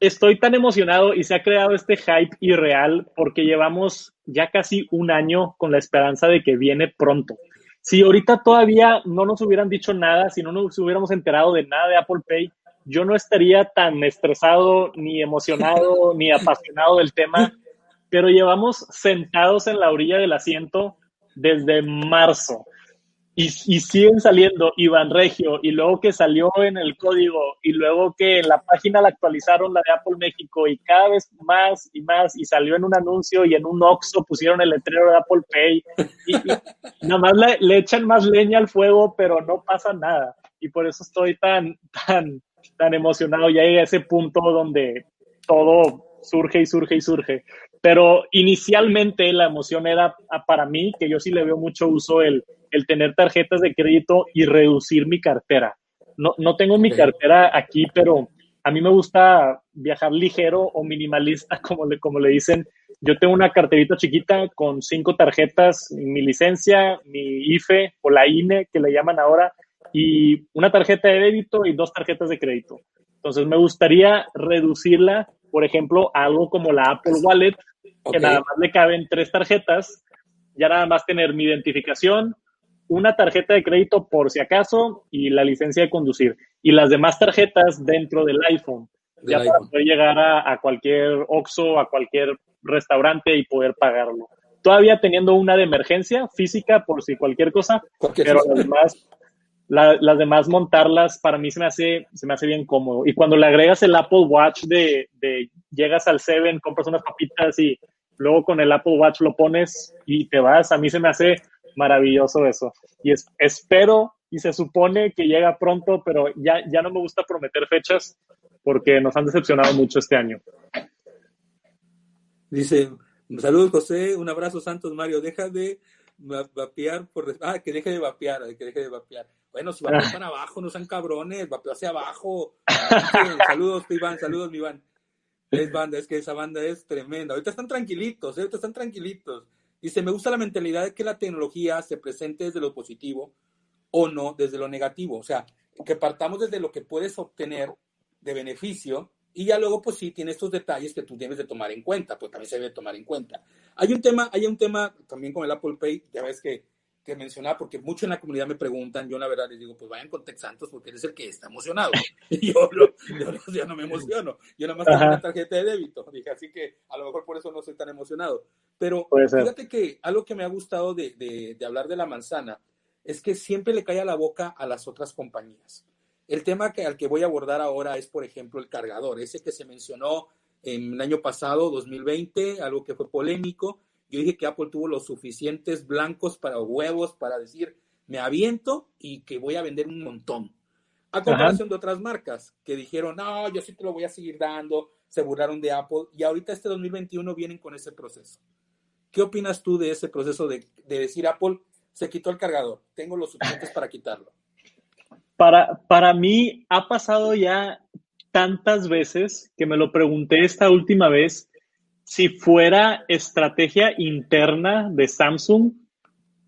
estoy tan emocionado y se ha creado este hype irreal porque llevamos ya casi un año con la esperanza de que viene pronto. Si ahorita todavía no nos hubieran dicho nada, si no nos hubiéramos enterado de nada de Apple Pay, yo no estaría tan estresado, ni emocionado, ni apasionado del tema, pero llevamos sentados en la orilla del asiento desde marzo y, siguen saliendo Iván Regio, y luego que salió en el código, y luego que en la página la actualizaron la de Apple México, y cada vez más y más, y salió en un anuncio y en un Oxxo pusieron el letrero de Apple Pay, y, nada más le, le, echan más leña al fuego, pero no pasa nada. Y por eso estoy tan, tan, tan emocionado. Ya llegué a ese punto donde todo surge y surge y surge. Pero inicialmente la emoción era para mí, que yo sí le veo mucho uso el el tener tarjetas de crédito y reducir mi cartera. No, no tengo mi cartera aquí, pero a mí me gusta viajar ligero o minimalista, como le, como le dicen. Yo tengo una carterita chiquita con cinco tarjetas, mi licencia, mi IFE o la INE, que le llaman ahora, y una tarjeta de débito y dos tarjetas de crédito. Entonces me gustaría reducirla, por ejemplo, a algo como la Apple Wallet, que nada más le caben tres tarjetas, ya nada más tener mi identificación, una tarjeta de crédito por si acaso y la licencia de conducir. Y las demás tarjetas dentro del iPhone. ya para poder llegar a, cualquier Oxxo, a cualquier restaurante y poder pagarlo. Todavía teniendo una de emergencia física por si cualquier cosa, pero las demás, las demás montarlas para mí se me, hace, se me hace bien cómodo. Y cuando le agregas el Apple Watch de, de llegas al Seven, compras unas papitas y luego con el Apple Watch lo pones y te vas, a mí se me hace maravilloso eso. Y es, espero y se supone que llega pronto, pero ya, ya no me gusta prometer fechas porque nos han decepcionado mucho este año. Dice, saludos José, un abrazo Santos Mario, deja de vapear por... Ah, que deje de vapear, que deje de vapear. Bueno, si vapean para abajo, no sean cabrones, vapeo hacia abajo. saludos, Iván, saludos, mi Iván. Es banda, es que esa banda es tremenda. Ahorita están tranquilitos, ¿eh? ahorita están tranquilitos. Dice, me gusta la mentalidad de que la tecnología se presente desde lo positivo o no desde lo negativo. O sea, que partamos desde lo que puedes obtener de beneficio y ya luego, pues sí, tiene estos detalles que tú debes de tomar en cuenta, pues también se debe tomar en cuenta. Hay un tema, hay un tema también con el Apple Pay, ya ves que, que mencionaba, porque mucho en la comunidad me preguntan, yo la verdad les digo, pues vayan con Tex Santos porque eres el que está emocionado. Y yo, yo, no me emociono, yo nada más tengo una tarjeta de débito, dije, así que a lo mejor por eso no soy tan emocionado. Pero fíjate que algo que me ha gustado de, de, de hablar de la manzana es que siempre le cae a la boca a las otras compañías. El tema que, al que voy a abordar ahora es, por ejemplo, el cargador, ese que se mencionó en el año pasado, 2020, algo que fue polémico. Yo dije que Apple tuvo los suficientes blancos para huevos para decir, me aviento y que voy a vender un montón. A comparación de otras marcas que dijeron, no, yo sí te lo voy a seguir dando, se burlaron de Apple y ahorita este 2021 vienen con ese proceso. ¿Qué opinas tú de ese proceso de, de decir Apple se quitó el cargador, tengo los suficientes para quitarlo? Para, para mí ha pasado ya tantas veces que me lo pregunté esta última vez si fuera estrategia interna de Samsung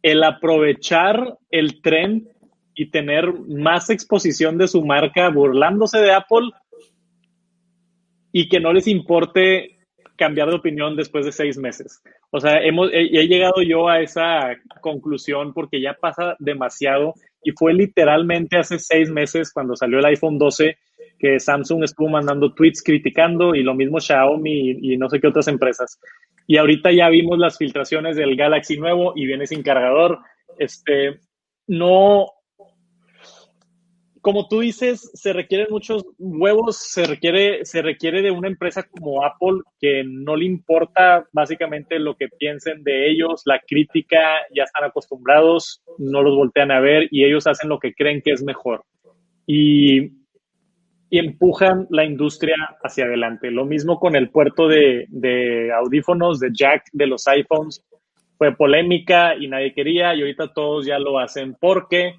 el aprovechar el tren y tener más exposición de su marca burlándose de Apple y que no les importe cambiar de opinión después de seis meses. O sea, hemos, he, he llegado yo a esa conclusión porque ya pasa demasiado y fue literalmente hace seis meses cuando salió el iPhone 12 que Samsung estuvo mandando tweets criticando y lo mismo Xiaomi y, no sé qué otras empresas. Y ahorita ya vimos las filtraciones del Galaxy nuevo y viene sin cargador. Este, no, como tú dices, se requieren muchos huevos, se requiere, se requiere de una empresa como Apple que no le importa básicamente lo que piensen de ellos, la crítica, ya están acostumbrados, no los voltean a ver y ellos hacen lo que creen que es mejor. Y, y empujan la industria hacia adelante. Lo mismo con el puerto de, de audífonos, de jack de los iPhones. Fue polémica y nadie quería y ahorita todos ya lo hacen porque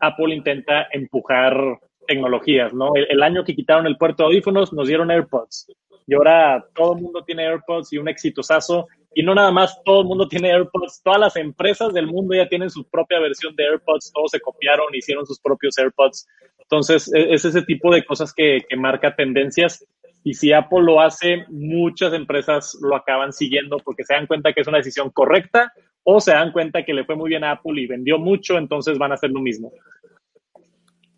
Apple intenta empujar tecnologías, ¿no? El, año que quitaron el puerto de audífonos nos dieron AirPods y ahora todo el mundo tiene AirPods y un exitosazo y no nada más todo el mundo tiene AirPods, todas las empresas del mundo ya tienen su propia versión de AirPods, todos se copiaron, hicieron sus propios AirPods. Entonces, e, es ese tipo de cosas que, que marca tendencias y si Apple lo hace, muchas empresas lo acaban siguiendo porque se dan cuenta que es una decisión correcta o se dan cuenta que le fue muy bien a Apple y vendió mucho, entonces van a hacer lo mismo.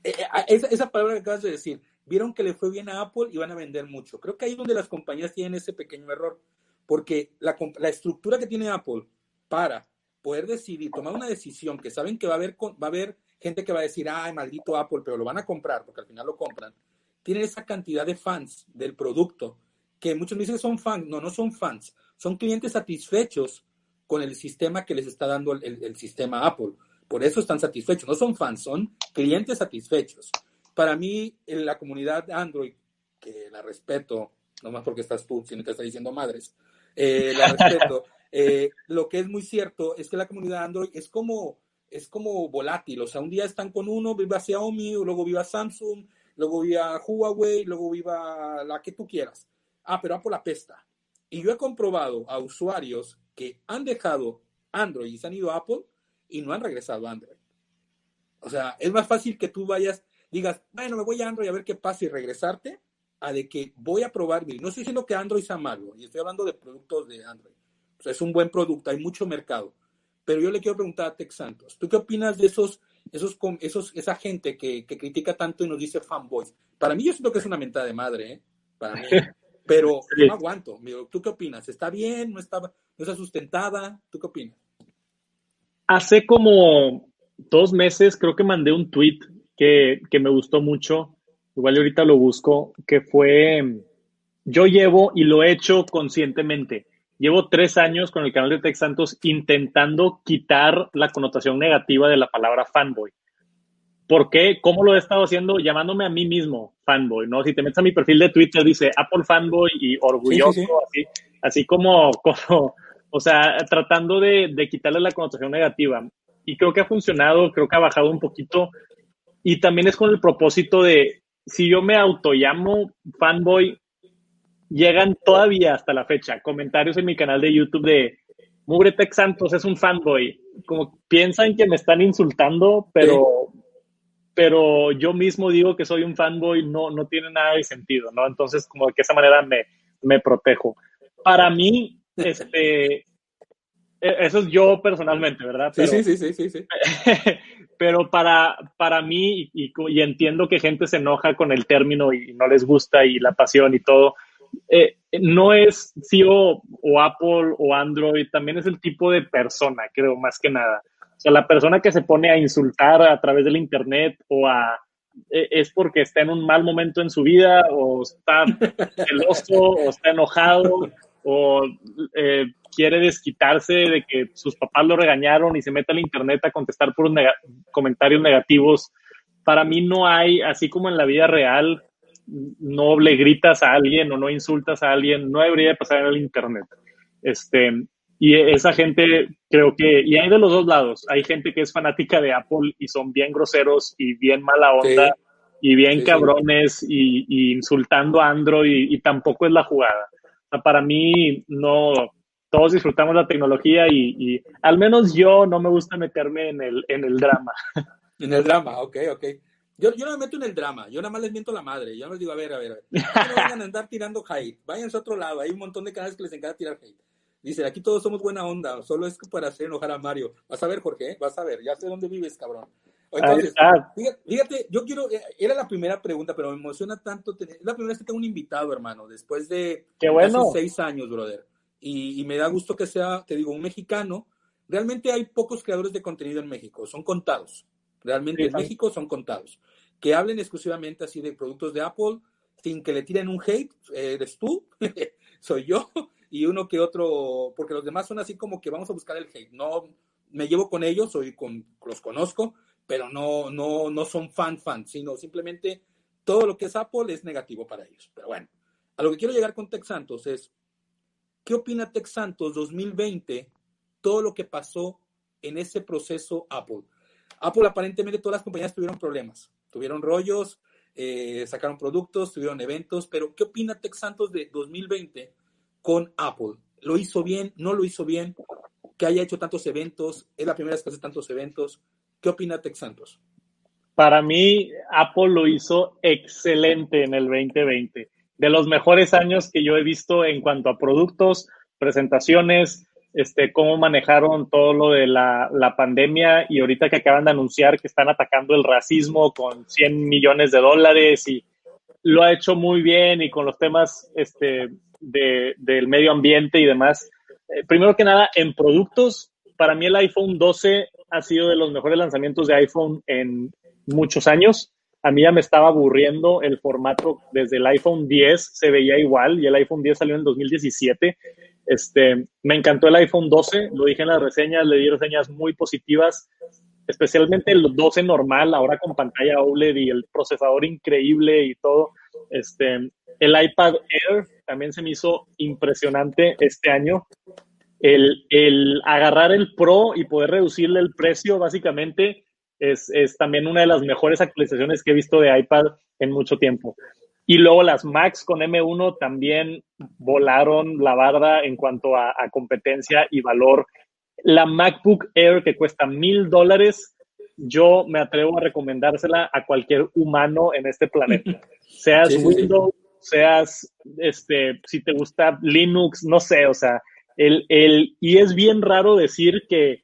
Eh, eh, esa, palabra que acabas de decir, vieron que le fue bien a Apple y van a vender mucho. Creo que ahí es donde las compañías tienen ese pequeño error, porque la, estructura que tiene Apple para poder decidir, tomar una decisión que saben que va a haber, va a haber gente que va a decir, ay, maldito Apple, pero lo van a comprar, porque al final lo compran, tienen esa cantidad de fans del producto, que muchos dicen que son fans, no, no son fans, son clientes satisfechos con el sistema que les está dando el, sistema Apple. Por eso están satisfechos. No son fans, son clientes satisfechos. Para mí, en la comunidad Android, que la respeto, no más porque estás tú, sino que estás diciendo madres, eh. Eh, lo que es muy cierto es que la comunidad Android es como, es como volátil. O sea, un día están con uno, viva Xiaomi, luego viva Samsung, luego viva Huawei, luego viva la que tú quieras. Ah, pero Apple apesta. Y yo he comprobado a usuarios que han dejado Android y se han ido a Apple y no han regresado a Android. O sea, es más fácil que tú vayas, digas, bueno, me voy a Android a ver qué pasa y regresarte, a de que voy a probar. No estoy diciendo que Android sea malo, y estoy hablando de productos de Android. O sea, es un buen producto, hay mucho mercado. Pero yo le quiero preguntar a Tex Santos, ¿tú qué opinas de esos, esos, esos, esa gente que, que critica tanto y nos dice fanboys? Para mí yo siento que es una mentada de madre, ¿eh? Para mí. Pero no aguanto. ¿Tú qué opinas? ¿Está bien? ¿No está, no está sustentada? ¿Tú qué opinas? Hace como dos meses creo que mandé un tweet que, que me gustó mucho. Igual ahorita lo busco, que fue, yo llevo y lo he hecho conscientemente llevo tres años con el canal de Tech Santos intentando quitar la connotación negativa de la palabra fanboy. ¿Por qué? ¿Cómo lo he estado haciendo? Llamándome a mí mismo fanboy, ¿no? Si te metes a mi perfil de Twitter, dice Apple fanboy y orgulloso, Así, así como, como, o sea, tratando de, de quitarle la connotación negativa. Y creo que ha funcionado, creo que ha bajado un poquito. Y también es con el propósito de, si yo me autollamo fanboy, llegan todavía hasta la fecha comentarios en mi canal de YouTube de Mugre Tech Santos es un fanboy. Como piensan que me están insultando, pero, pero yo mismo digo que soy un fanboy, no, no tiene nada de sentido, ¿no? Entonces, como de que esa manera me, me protejo. Para mí, este, eso es yo personalmente, ¿verdad? sí, sí, sí, sí, sí. pero para, para mí, y, y, entiendo que gente se enoja con el término y no les gusta y la pasión y todo, eh, no es CEO o Apple o Android, también es el tipo de persona, creo, más que nada. O sea, la persona que se pone a insultar a través del Internet o a eh, es porque está en un mal momento en su vida o está celoso o está enojado o eh, quiere desquitarse de que sus papás lo regañaron y se mete al internet a contestar por comentarios negativos. Para mí no hay, así como en la vida real, no le gritas a alguien o no insultas a alguien, no debería pasar en el Internet. Este, y esa gente creo que, y hay de los dos lados, hay gente que es fanática de Apple y son bien groseros y bien mala onda y bien cabrones Y, insultando a Android y, tampoco es la jugada. Para mí no, todos disfrutamos la tecnología y, y, al menos yo no me gusta meterme en el, en el drama. En el drama, ok, ok. Yo, yo no me meto en el drama, yo nada más les miento la madre. Yo les digo, a ver, a ver, a ver. No vayan a andar tirando hate, váyanse a otro lado. Hay un montón de canales que les encanta tirar hate. Dice, aquí todos somos buena onda, solo es para hacer enojar a Mario. Vas a ver, Jorge, ¿eh? vas a ver, ya sé dónde vives, cabrón. Entonces, fíjate, yo quiero, eh, era la primera pregunta, pero me emociona tanto. Tener, es la primera vez que tengo un invitado, hermano, después de Qué bueno. seis años, brother. Y, y, me da gusto que sea, te digo, un mexicano. Realmente hay pocos creadores de contenido en México, son contados. Realmente en México son contados que hablen exclusivamente así de productos de Apple sin que le tiren un hate, eh, eres tú, soy yo, y uno que otro, porque los demás son así como que vamos a buscar el hate. No me llevo con ellos, soy con, los conozco, pero no, no, no son fan fan, sino simplemente todo lo que es Apple es negativo para ellos. Pero bueno, a lo que quiero llegar con Tex Santos es, ¿qué opina Tex Santos 2020, todo lo que pasó en ese proceso Apple? Apple aparentemente todas las compañías tuvieron problemas tuvieron rollos, eh, sacaron productos, tuvieron eventos, pero ¿qué opina Tex Santos de 2020 con Apple? ¿Lo hizo bien? ¿No lo hizo bien? Que haya hecho tantos eventos, es la primera vez que hace tantos eventos. ¿Qué opina Tex Santos? Para mí, Apple lo hizo excelente en el 2020. De los mejores años que yo he visto en cuanto a productos, presentaciones, este, cómo manejaron todo lo de la, la, pandemia y ahorita que acaban de anunciar que están atacando el racismo con 100 millones de dólares y lo ha hecho muy bien y con los temas este, de, del medio ambiente y demás. Eh, primero que nada, en productos, para mí el iPhone 12 ha sido de los mejores lanzamientos de iPhone en muchos años. A mí ya me estaba aburriendo el formato desde el iPhone 10, se veía igual y el iPhone 10 salió en 2017 este, me encantó el iPhone 12, lo dije en las reseñas, le di reseñas muy positivas, especialmente el 12 normal, ahora con pantalla OLED y el procesador increíble y todo. Este, el iPad Air también se me hizo impresionante este año. El, el agarrar el Pro y poder reducirle el precio, básicamente, es, es también una de las mejores actualizaciones que he visto de iPad en mucho tiempo. Y luego las Max con M1 también volaron la barda en cuanto a, competencia y valor. La MacBook Air que cuesta mil dólares, yo me atrevo a recomendársela a cualquier humano en este planeta. Seas Windows, seas, este, si te gusta Linux, no sé, o sea, el, el, y es bien raro decir que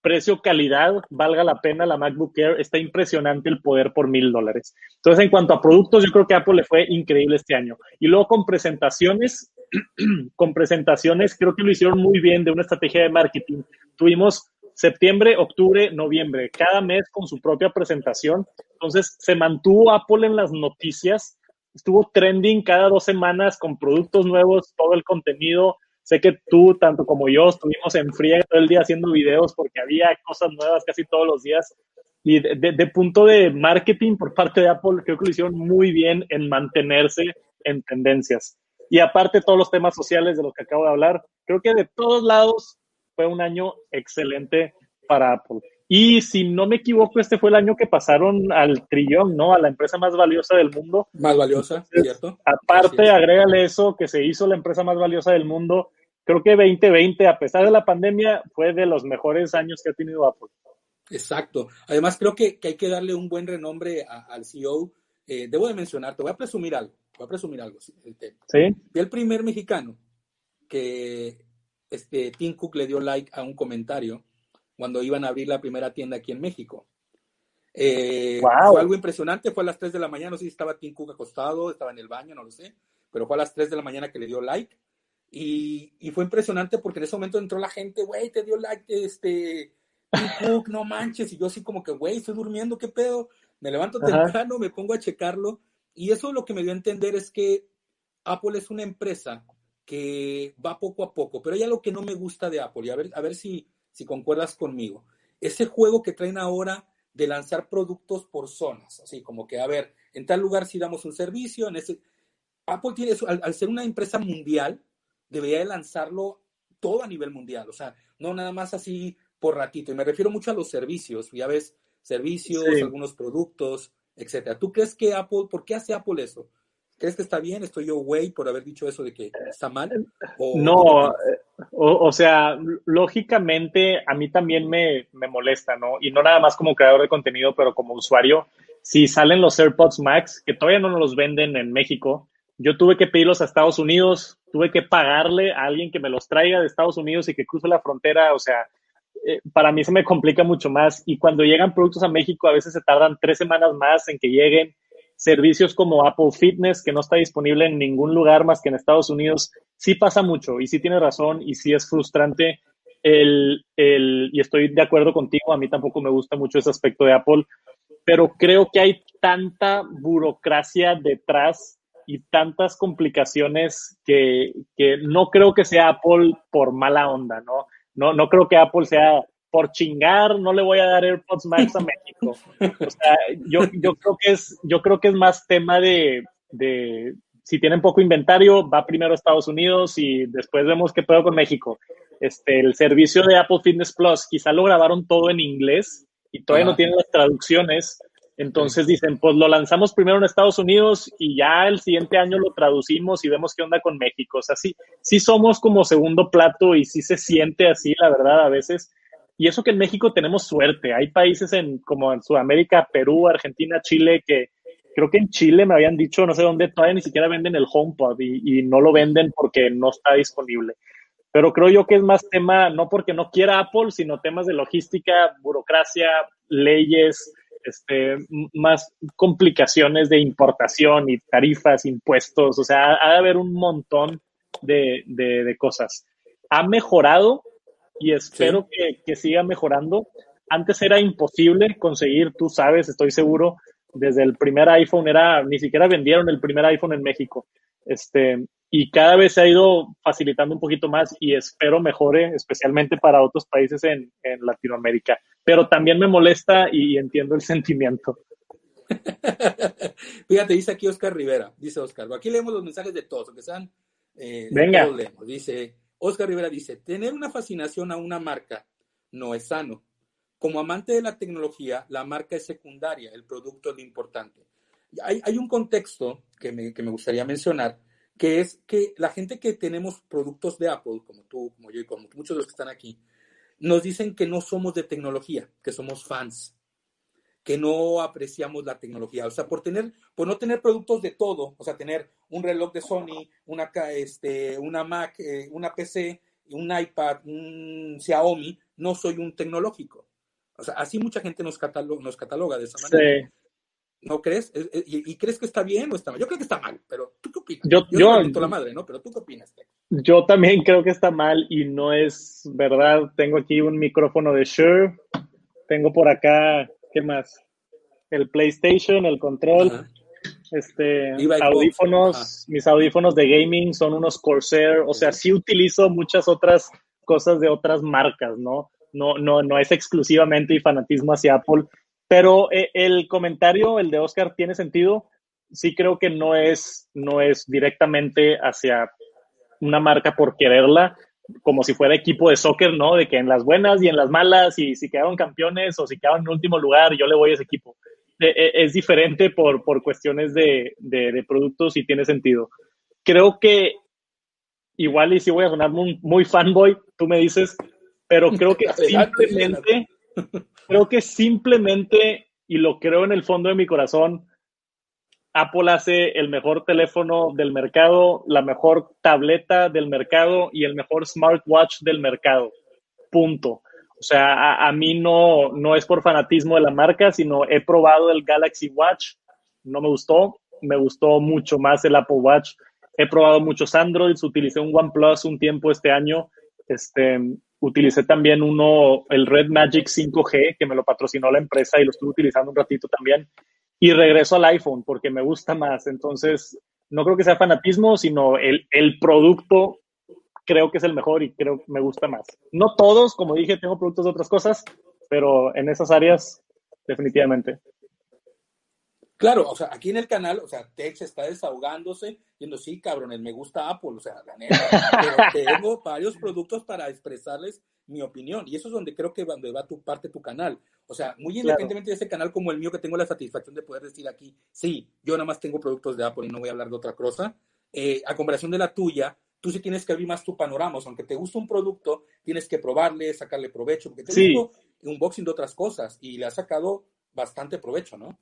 precio-calidad valga la pena la MacBook Air, está impresionante el poder por mil dólares. Entonces, en cuanto a productos, yo creo que Apple le fue increíble este año. Y luego con presentaciones, con presentaciones, creo que lo hicieron muy bien de una estrategia de marketing. Tuvimos septiembre, octubre, noviembre, cada mes con su propia presentación. Entonces, se mantuvo Apple en las noticias, estuvo trending cada dos semanas con productos nuevos, todo el contenido, Sé que tú, tanto como yo, estuvimos en friega todo el día haciendo videos porque había cosas nuevas casi todos los días. Y de, punto de marketing por parte de Apple, creo que lo hicieron muy bien en mantenerse en tendencias. Y aparte todos los temas sociales de los que acabo de hablar, creo que de todos lados fue un año excelente para Apple. Y si no me equivoco, este fue el año que pasaron al trillón, ¿no? A la empresa más valiosa del mundo. Más valiosa, ¿cierto? Aparte, agrégale eso, que se hizo la empresa más valiosa del mundo. Creo que 2020, a pesar de la pandemia, fue de los mejores años que ha tenido Apple. Exacto. Además, creo que, hay que darle un buen renombre al CEO. Eh, debo de mencionar, te voy a presumir algo. Voy a presumir algo. ¿Sí? el primer mexicano que este, Tim Cook le dio like a un comentario cuando iban a abrir la primera tienda aquí en México. Eh, fue algo impresionante, fue a las 3 de la mañana, no sé si estaba Tim Cook acostado, estaba en el baño, no lo sé, pero fue a las 3 de la mañana que le dio like. Y, y fue impresionante porque en ese momento entró la gente, güey, te dio like, este, Tim Cook, no manches. Y yo así como que, güey, estoy durmiendo, ¿qué pedo? Me levanto temprano, me pongo a checarlo. Y eso lo que me dio a entender es que Apple es una empresa que va poco a poco, pero hay algo que no me gusta de Apple, y a ver, a ver si, si concuerdas conmigo. Ese juego que traen ahora de lanzar productos por zonas, así como que, a ver, en tal lugar sí damos un servicio, en ese... Apple tiene eso, al, ser una empresa mundial, debería de lanzarlo todo a nivel mundial, o sea, no nada más así por ratito, y me refiero mucho a los servicios, ya ves, servicios, algunos productos, etcétera. ¿Tú crees que Apple, por qué hace Apple eso? ¿Crees que está bien? ¿Estoy yo güey por haber dicho eso de que está mal? no, o, sea, lógicamente a mí también me, me, molesta, ¿no? Y no nada más como creador de contenido, pero como usuario. Si salen los AirPods Max, que todavía no nos los venden en México, yo tuve que pedirlos a Estados Unidos, tuve que pagarle a alguien que me los traiga de Estados Unidos y que cruce la frontera, o sea, eh, para mí se me complica mucho más. Y cuando llegan productos a México, a veces se tardan tres semanas más en que lleguen servicios como Apple Fitness, que no está disponible en ningún lugar más que en Estados Unidos, sí pasa mucho y sí tiene razón y sí es frustrante. El, el, y estoy de acuerdo contigo, a mí tampoco me gusta mucho ese aspecto de Apple, pero creo que hay tanta burocracia detrás y tantas complicaciones que, que no creo que sea Apple por mala onda, ¿no? No, no creo que Apple sea por chingar, no le voy a dar AirPods Max a México. O sea, yo, yo, creo, que es, yo creo que es más tema de, de, si tienen poco inventario, va primero a Estados Unidos y después vemos qué pedo con México. Este, el servicio de Apple Fitness Plus, quizá lo grabaron todo en inglés y todavía no tienen las traducciones. Entonces dicen, pues lo lanzamos primero en Estados Unidos y ya el siguiente año lo traducimos y vemos qué onda con México. O sea, sí, sí somos como segundo plato y sí se siente así, la verdad, a veces y eso que en México tenemos suerte. Hay países en, como en Sudamérica, Perú, Argentina, Chile, que creo que en Chile me habían dicho, no sé dónde, todavía ni siquiera venden el HomePod y, y no lo venden porque no está disponible. Pero creo yo que es más tema, no porque no quiera Apple, sino temas de logística, burocracia, leyes, este, más complicaciones de importación y tarifas, impuestos, o sea, ha de haber un montón de, de, de cosas. Ha mejorado, y espero que, siga mejorando. Antes era imposible conseguir, tú sabes, estoy seguro, desde el primer iPhone era, ni siquiera vendieron el primer iPhone en México. Este, y cada vez se ha ido facilitando un poquito más y espero mejore, especialmente para otros países en, Latinoamérica. Pero también me molesta y entiendo el sentimiento. Fíjate, dice aquí Oscar Rivera, dice Oscar, aquí leemos los mensajes de todos, aunque sean... Eh, Venga. Dice, Oscar Rivera dice, tener una fascinación a una marca no es sano. Como amante de la tecnología, la marca es secundaria, el producto es lo importante. Hay, un contexto que me, gustaría mencionar, que es que la gente que tenemos productos de Apple, como tú, como yo y como muchos de los que están aquí, nos dicen que no somos de tecnología, que somos fans que no apreciamos la tecnología. O sea, por tener, por no tener productos de todo, o sea, tener un reloj de Sony, una, este, una Mac, eh, una PC, un iPad, un Xiaomi, no soy un tecnológico. O sea, así mucha gente nos, cataloga, nos cataloga de esa manera. Sí. ¿No crees? ¿Y, crees que está bien o está mal? Yo creo que está mal, pero ¿tú qué opinas? Yo, yo, la madre, ¿no? Pero ¿tú qué opinas? Yo también creo que está mal y no es verdad. Tengo aquí un micrófono de Shure. Tengo por acá ¿Qué más? El PlayStation, el control. este, audífonos, mis audífonos de gaming son unos Corsair, o sea, sí utilizo muchas otras cosas de otras marcas, ¿no? No, no, no es exclusivamente y fanatismo hacia Apple, pero eh, el comentario, el de Oscar, tiene sentido. Sí creo que no es, no es directamente hacia una marca por quererla, como si fuera equipo de soccer, ¿no? De que en las buenas y en las malas, y si quedaron campeones o si quedaron en último lugar, yo le voy a ese equipo. E, e, es diferente por, por cuestiones de, de, productos y tiene sentido. Creo que igual y si voy a sonar muy, muy fanboy, tú me dices, pero creo que simplemente, creo que simplemente, y lo creo en el fondo de mi corazón, Apple hace el mejor teléfono del mercado, la mejor tableta del mercado y el mejor smartwatch del mercado. Punto. O sea, a, mí no, no es por fanatismo de la marca, sino he probado el Galaxy Watch, no me gustó, me gustó mucho más el Apple Watch. He probado muchos Androids, utilicé un OnePlus un tiempo este año, este, utilicé también uno, el Red Magic 5G, que me lo patrocinó la empresa y lo estuve utilizando un ratito también. Y regreso al iPhone porque me gusta más. Entonces, no creo que sea fanatismo, sino el, el producto creo que es el mejor y creo que me gusta más. No todos, como dije, tengo productos de otras cosas, pero en esas áreas definitivamente. Claro, o sea, aquí en el canal, o sea, Tex está desahogándose, diciendo, sí, cabrones, me gusta Apple, o sea, la neta, pero tengo varios productos para expresarles mi opinión, y eso es donde creo que donde va tu parte tu canal. O sea, muy independientemente de ese canal como el mío, que tengo la satisfacción de poder decir aquí, sí, yo nada más tengo productos de Apple y no voy a hablar de otra cosa, eh, a comparación de la tuya, tú sí tienes que abrir más tu panorama. aunque te guste un producto, tienes que probarle, sacarle provecho, porque te sí. un unboxing de otras cosas y le has sacado bastante provecho, ¿no?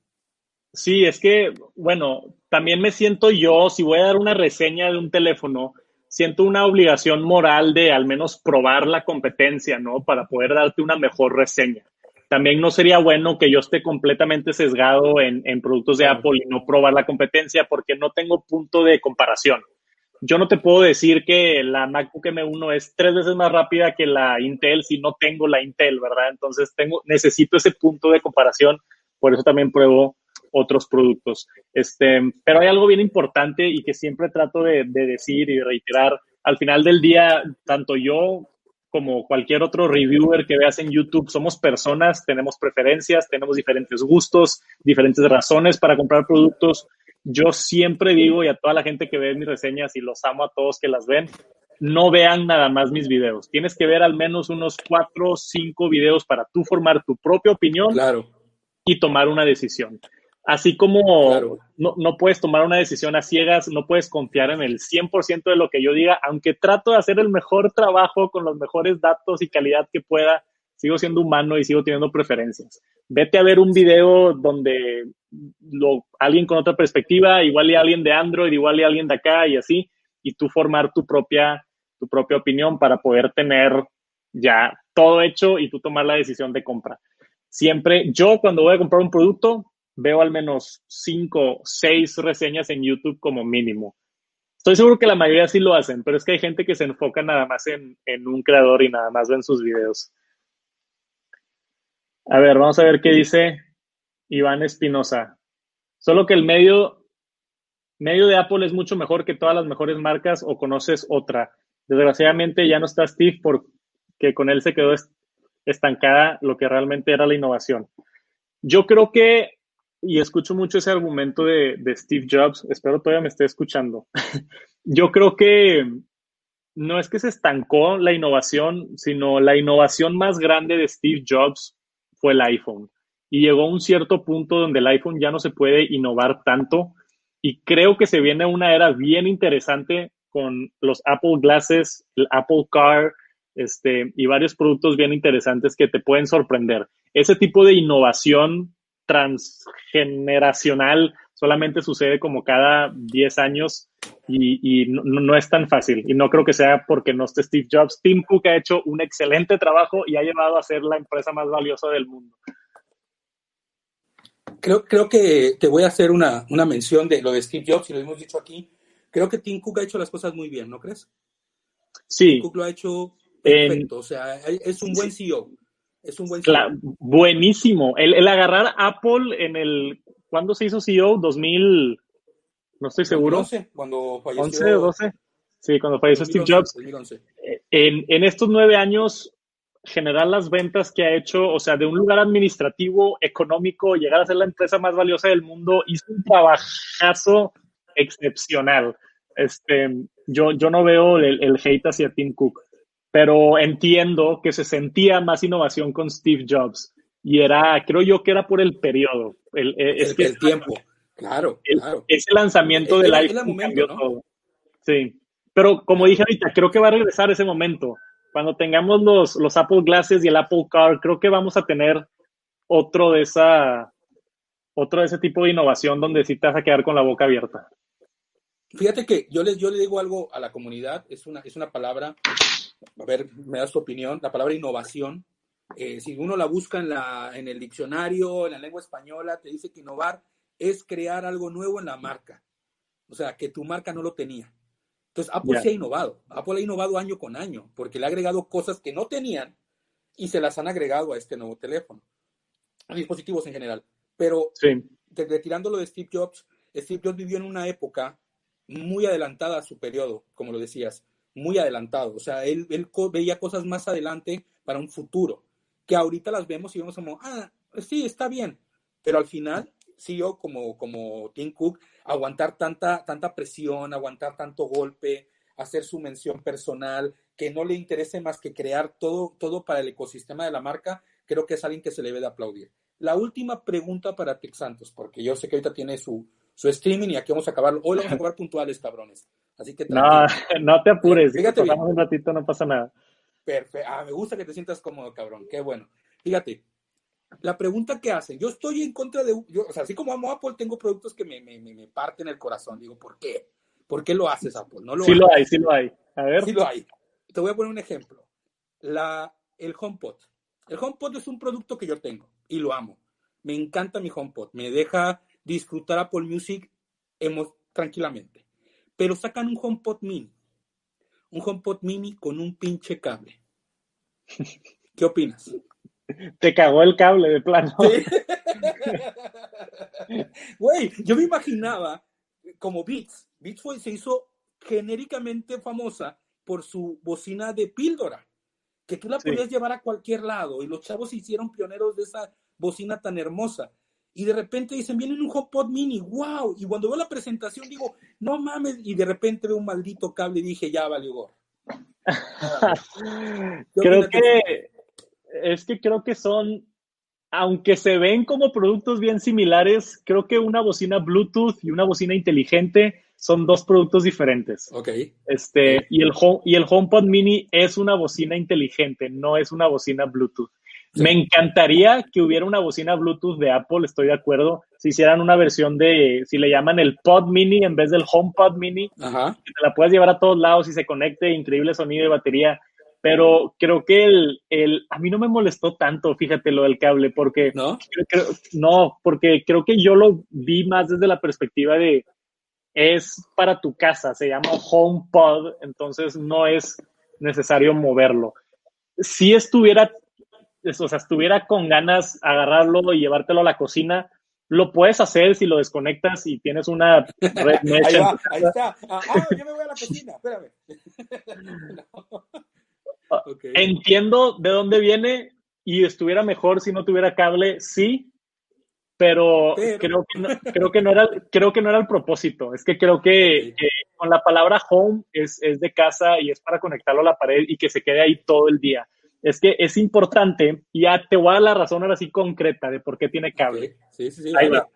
Sí, es que, bueno, también me siento yo, si voy a dar una reseña de un teléfono, siento una obligación moral de al menos probar la competencia, ¿no? Para poder darte una mejor reseña. También no sería bueno que yo esté completamente sesgado en, en productos de Apple y no probar la competencia porque no tengo punto de comparación yo no te puedo decir que la MacBook M1 es tres veces más rápida que la Intel si no tengo la Intel, ¿verdad? Entonces tengo, necesito ese punto de comparación, por eso también pruebo otros productos. Este, pero hay algo bien importante y que siempre trato de, de decir y reiterar. Al final del día, tanto yo como cualquier otro reviewer que veas en YouTube, somos personas, tenemos preferencias, tenemos diferentes gustos, diferentes razones para comprar productos yo siempre digo, y a toda la gente que ve mis reseñas, y los amo a todos que las ven, no vean nada más mis videos. Tienes que ver al menos unos cuatro o cinco videos para tú formar tu propia opinión y tomar una decisión. Así como no, no, puedes tomar una decisión a ciegas, no puedes confiar en el 100% de lo que yo diga, aunque trato de hacer el mejor trabajo con los mejores datos y calidad que pueda, sigo siendo humano y sigo teniendo preferencias. Vete a ver un video donde lo, alguien con otra perspectiva, igual y alguien de Android, igual y alguien de acá y así, y tú formar tu propia, tu propia opinión para poder tener ya todo hecho y tú tomar la decisión de compra. Siempre, yo cuando voy a comprar un producto, veo al menos cinco, seis reseñas en YouTube como mínimo. Estoy seguro que la mayoría sí lo hacen, pero es que hay gente que se enfoca nada más en, en un creador y nada más ven sus videos. A ver, vamos a ver qué dice Iván Espinosa. Solo que el medio, medio de Apple es mucho mejor que todas las mejores marcas o conoces otra. Desgraciadamente ya no está Steve porque con él se quedó estancada lo que realmente era la innovación. Yo creo que, y escucho mucho ese argumento de, Steve Jobs, espero todavía me esté escuchando. Yo creo que no es que se estancó la innovación, sino la innovación más grande de Steve Jobs fue el iPhone. Y llegó a un cierto punto donde el iPhone ya no se puede innovar tanto. Y creo que se viene una era bien interesante con los Apple Glasses, el Apple Car, este, y varios productos bien interesantes que te pueden sorprender. Ese tipo de innovación transgeneracional solamente sucede como cada 10 años y, no, es tan fácil. Y no creo que sea porque no esté Steve Jobs. Tim Cook ha hecho un excelente trabajo y ha llevado a ser la empresa más valiosa del mundo. Creo, creo que te voy a hacer una, una mención de lo de Steve Jobs, y lo hemos dicho aquí. Creo que Tim Cook ha hecho las cosas muy bien, ¿no crees? Sí. Tim Cook lo ha hecho perfecto. o sea, es un buen CEO. Es un buen CEO. buenísimo. El, el agarrar Apple en el. ¿Cuándo se hizo CEO? 2000. no estoy seguro. 2011, cuando falleció. 11 o 12. Sí, cuando falleció 2011, Steve Jobs. 2011. En, en estos nueve años, generar las ventas que ha hecho, o sea, de un lugar administrativo, económico, llegar a ser la empresa más valiosa del mundo, hizo un trabajazo excepcional. Este, yo, yo no veo el, el hate hacia Tim Cook, pero entiendo que se sentía más innovación con Steve Jobs. Y era, creo yo que era por el periodo. El, es el, que el tiempo. Claro, el- claro. ese lanzamiento del iPhone momento, cambió ¿no? todo. Sí. Pero como dije ahorita, creo que va a regresar ese momento. Cuando tengamos los, los Apple Glasses y el Apple Car, creo que vamos a tener otro de esa, otro de ese tipo de innovación donde sí te vas a quedar con la boca abierta. Fíjate que yo les, yo le digo algo a la comunidad, es una, es una palabra, a ver, me das tu opinión, la palabra innovación. eh, si uno la busca en, la, en el diccionario, en la lengua española, te dice que innovar es crear algo nuevo en la marca. O sea, que tu marca no lo tenía. Entonces, Apple Ya. sí ha innovado. Apple ha innovado año con año, porque le ha agregado cosas que no tenían y se las han agregado a este nuevo teléfono, a dispositivos en general. Pero Sí, retirándolo de Steve Jobs, Steve Jobs vivió en una época muy adelantada a su periodo, como lo decías, muy adelantado. O sea, él, él veía cosas más adelante para un futuro, que ahorita las vemos y vemos como, ah, sí, está bien. Pero al final, sí, yo como, como Tim Cook, aguantar tanta, tanta presión, aguantar tanto golpe, hacer su mención personal, que no le interese más que crear todo, todo para el ecosistema de la marca, creo que es alguien que se le debe de aplaudir. La última pregunta para Tex Santos, porque yo sé que ahorita tiene su, su streaming y aquí vamos a acabar. Hoy lo vamos a acabar puntuales, cabrones. Así que no, tranquilo. no te apures. Fíjate bien. Un ratito, no pasa nada. Perfecto. Ah, me gusta que te sientas cómodo, cabrón. Qué bueno. Fíjate, la pregunta que hacen, yo estoy en contra de, yo, o sea, así como amo Apple, tengo productos que me, me, me, parten el corazón. Digo, ¿por qué? ¿Por qué lo haces, Apple? No lo Sí lo hay, sí lo hay. A ver. Sí lo hay. Te voy a poner un ejemplo. La, el HomePod. El HomePod es un producto que yo tengo y lo amo. Me encanta mi HomePod. Me deja disfrutar Apple Music tranquilamente. Pero sacan un HomePod mini. Un HomePod mini con un pinche cable. ¿Qué opinas? Te cagó el cable de plano. Güey, yo me imaginaba como Beats. Beats fue, se hizo genéricamente famosa por su bocina de píldora, que tú la Sí. podías llevar a cualquier lado y los chavos se hicieron pioneros de esa bocina tan hermosa. Y de repente dicen, viene en un HomePod mini, wow. Y cuando veo la presentación digo, no mames. Y de repente veo un maldito cable y dije, ya valió gorro. ¿Qué creo que es que creo que son, aunque se ven como productos bien similares, creo que una bocina Bluetooth y una bocina inteligente son dos productos diferentes. Ok. Este, y el, home, y el HomePod Mini es una bocina inteligente, no es una bocina Bluetooth. Sí. Me encantaría que hubiera una bocina Bluetooth de Apple, estoy de acuerdo. Si hicieran una versión de, si le llaman el Pod Mini en vez del HomePod Mini, Ajá. que te la puedes llevar a todos lados y se conecte, increíble sonido y batería. Pero creo que el, el, a mí no me molestó tanto, fíjate, lo del cable, porque ¿No? creo- no, porque creo que yo lo vi más desde la perspectiva de es para tu casa, se llama HomePod, entonces no es necesario moverlo. Si estuviera, o sea, estuviera con ganas agarrarlo y llevártelo a la cocina, lo puedes hacer si lo desconectas y tienes una red mesh Ahí va, ahí está. Ah, ah, yo me voy a la cocina, espérame. No. Ok. Entiendo de dónde viene y estuviera mejor si no tuviera cable, sí, pero, Pero- Creo, que no, creo, que no era, creo que no era el propósito. Es que creo que, que con la palabra home es, es de casa y es para conectarlo a la pared y que se quede ahí todo el día. Es que es importante y ya te voy a dar la razón ahora sí concreta de por qué tiene cable. Sí, sí, sí. Ahí va.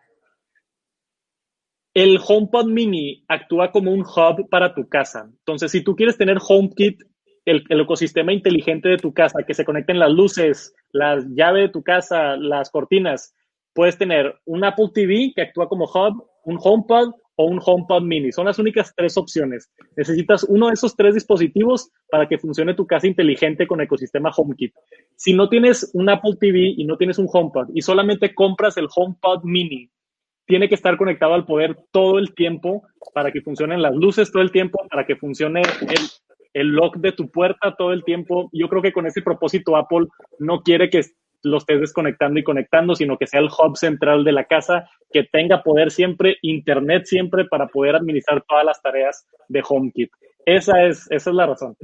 El HomePod Mini actúa como un hub para tu casa. Entonces, si tú quieres tener HomeKit, el, el ecosistema inteligente de tu casa, que se conecten las luces, la llave de tu casa, las cortinas, puedes tener un Apple TV que actúa como hub, un HomePod o un HomePod Mini. Son las únicas tres opciones. Necesitas uno de esos tres dispositivos para que funcione tu casa inteligente con ecosistema HomeKit. Si no tienes un Apple TV y no tienes un HomePod y solamente compras el HomePod Mini, tiene que estar conectado al poder todo el tiempo para que funcionen las luces todo el tiempo, para que funcione el, el lock de tu puerta todo el tiempo. Yo creo que con ese propósito Apple no quiere que lo estés desconectando y conectando, sino que sea el hub central de la casa, que tenga poder siempre, internet siempre para poder administrar todas las tareas de HomeKit. Esa es, esa es la razón.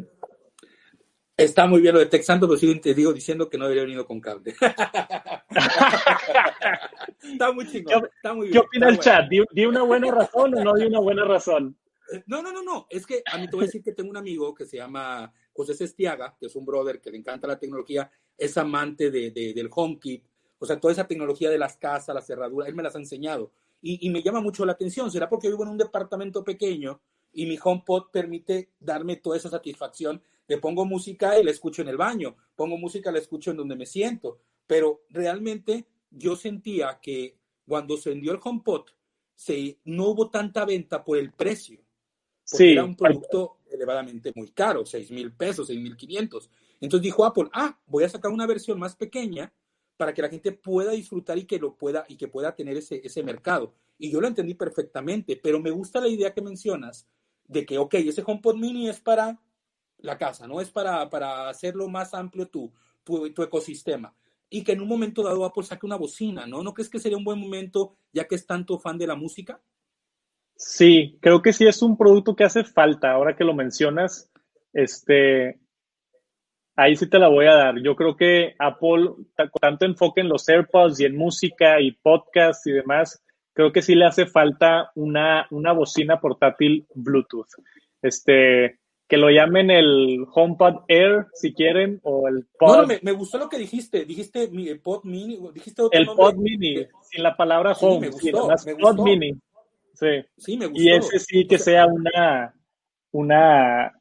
Está muy bien lo de Texando, pero sí te digo diciendo que no debería venir con cable. está muy chingón. Está muy bien, ¿Qué opina el chat? ¿Di, una buena razón o no di una buena razón? No, no, no, no. Es que a mí te voy a decir que tengo un amigo que se llama José Sestiaga, que es un brother que le encanta la tecnología, es amante de, del HomeKit, o sea, toda esa tecnología de las casas, las cerraduras, él me las ha enseñado. Y, y me llama mucho la atención. ¿Será porque vivo en un departamento pequeño y mi HomePod permite darme toda esa satisfacción le pongo música y la escucho en el baño, pongo música y la escucho en donde me siento, pero realmente yo sentía que cuando se vendió el HomePod, se, no hubo tanta venta por el precio, porque era un producto elevadamente muy caro, 6 mil pesos, 6 mil 500. Entonces dijo Apple, ah, voy a sacar una versión más pequeña para que la gente pueda disfrutar y que lo pueda y que pueda tener ese, ese mercado. Y yo lo entendí perfectamente, pero me gusta la idea que mencionas de que, ok, ese HomePod mini es para la casa, ¿no? Es para, para hacerlo más amplio tu, tu, ecosistema. Y que en un momento dado Apple saque una bocina, ¿no? ¿No crees que sería un buen momento ya que es tanto fan de la música? Sí, creo que sí es un producto que hace falta. Ahora que lo mencionas, este, ahí sí te la voy a dar. Yo creo que Apple, tanto enfoque en los AirPods y en música y podcast y demás, creo que sí le hace falta una, una bocina portátil Bluetooth. Este, que lo llamen el HomePod Air, si quieren, o el Pod. No, no me, gustó lo que dijiste. Dijiste mi, Pod Mini, dijiste otro El Pod Mini, sin la palabra Home. Sí, me gustó, me gustó. Pod Mini. Sí. sí, me gustó. Y ese sí que sea una, una,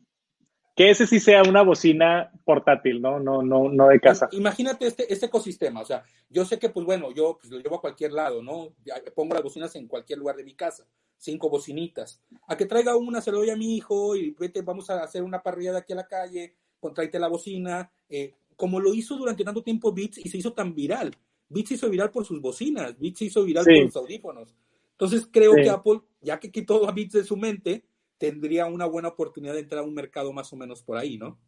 que ese sí sea una bocina portátil, ¿no? No, no, no de casa. Imagínate este, este ecosistema, o sea, yo sé que, pues bueno, yo pues, lo llevo a cualquier lado, ¿no? Pongo las bocinas en cualquier lugar de mi casa cinco bocinitas. A que traiga una, se lo doy a mi hijo y vete, vamos a hacer una parrilla de aquí a la calle, contraite la bocina, eh, como lo hizo durante tanto tiempo Beats y se hizo tan viral. Beats hizo viral por sus bocinas, Beats hizo viral por sus audífonos. Entonces creo que Apple, ya que quitó a Beats de su mente, tendría una buena oportunidad de entrar a un mercado más o menos por ahí, ¿no?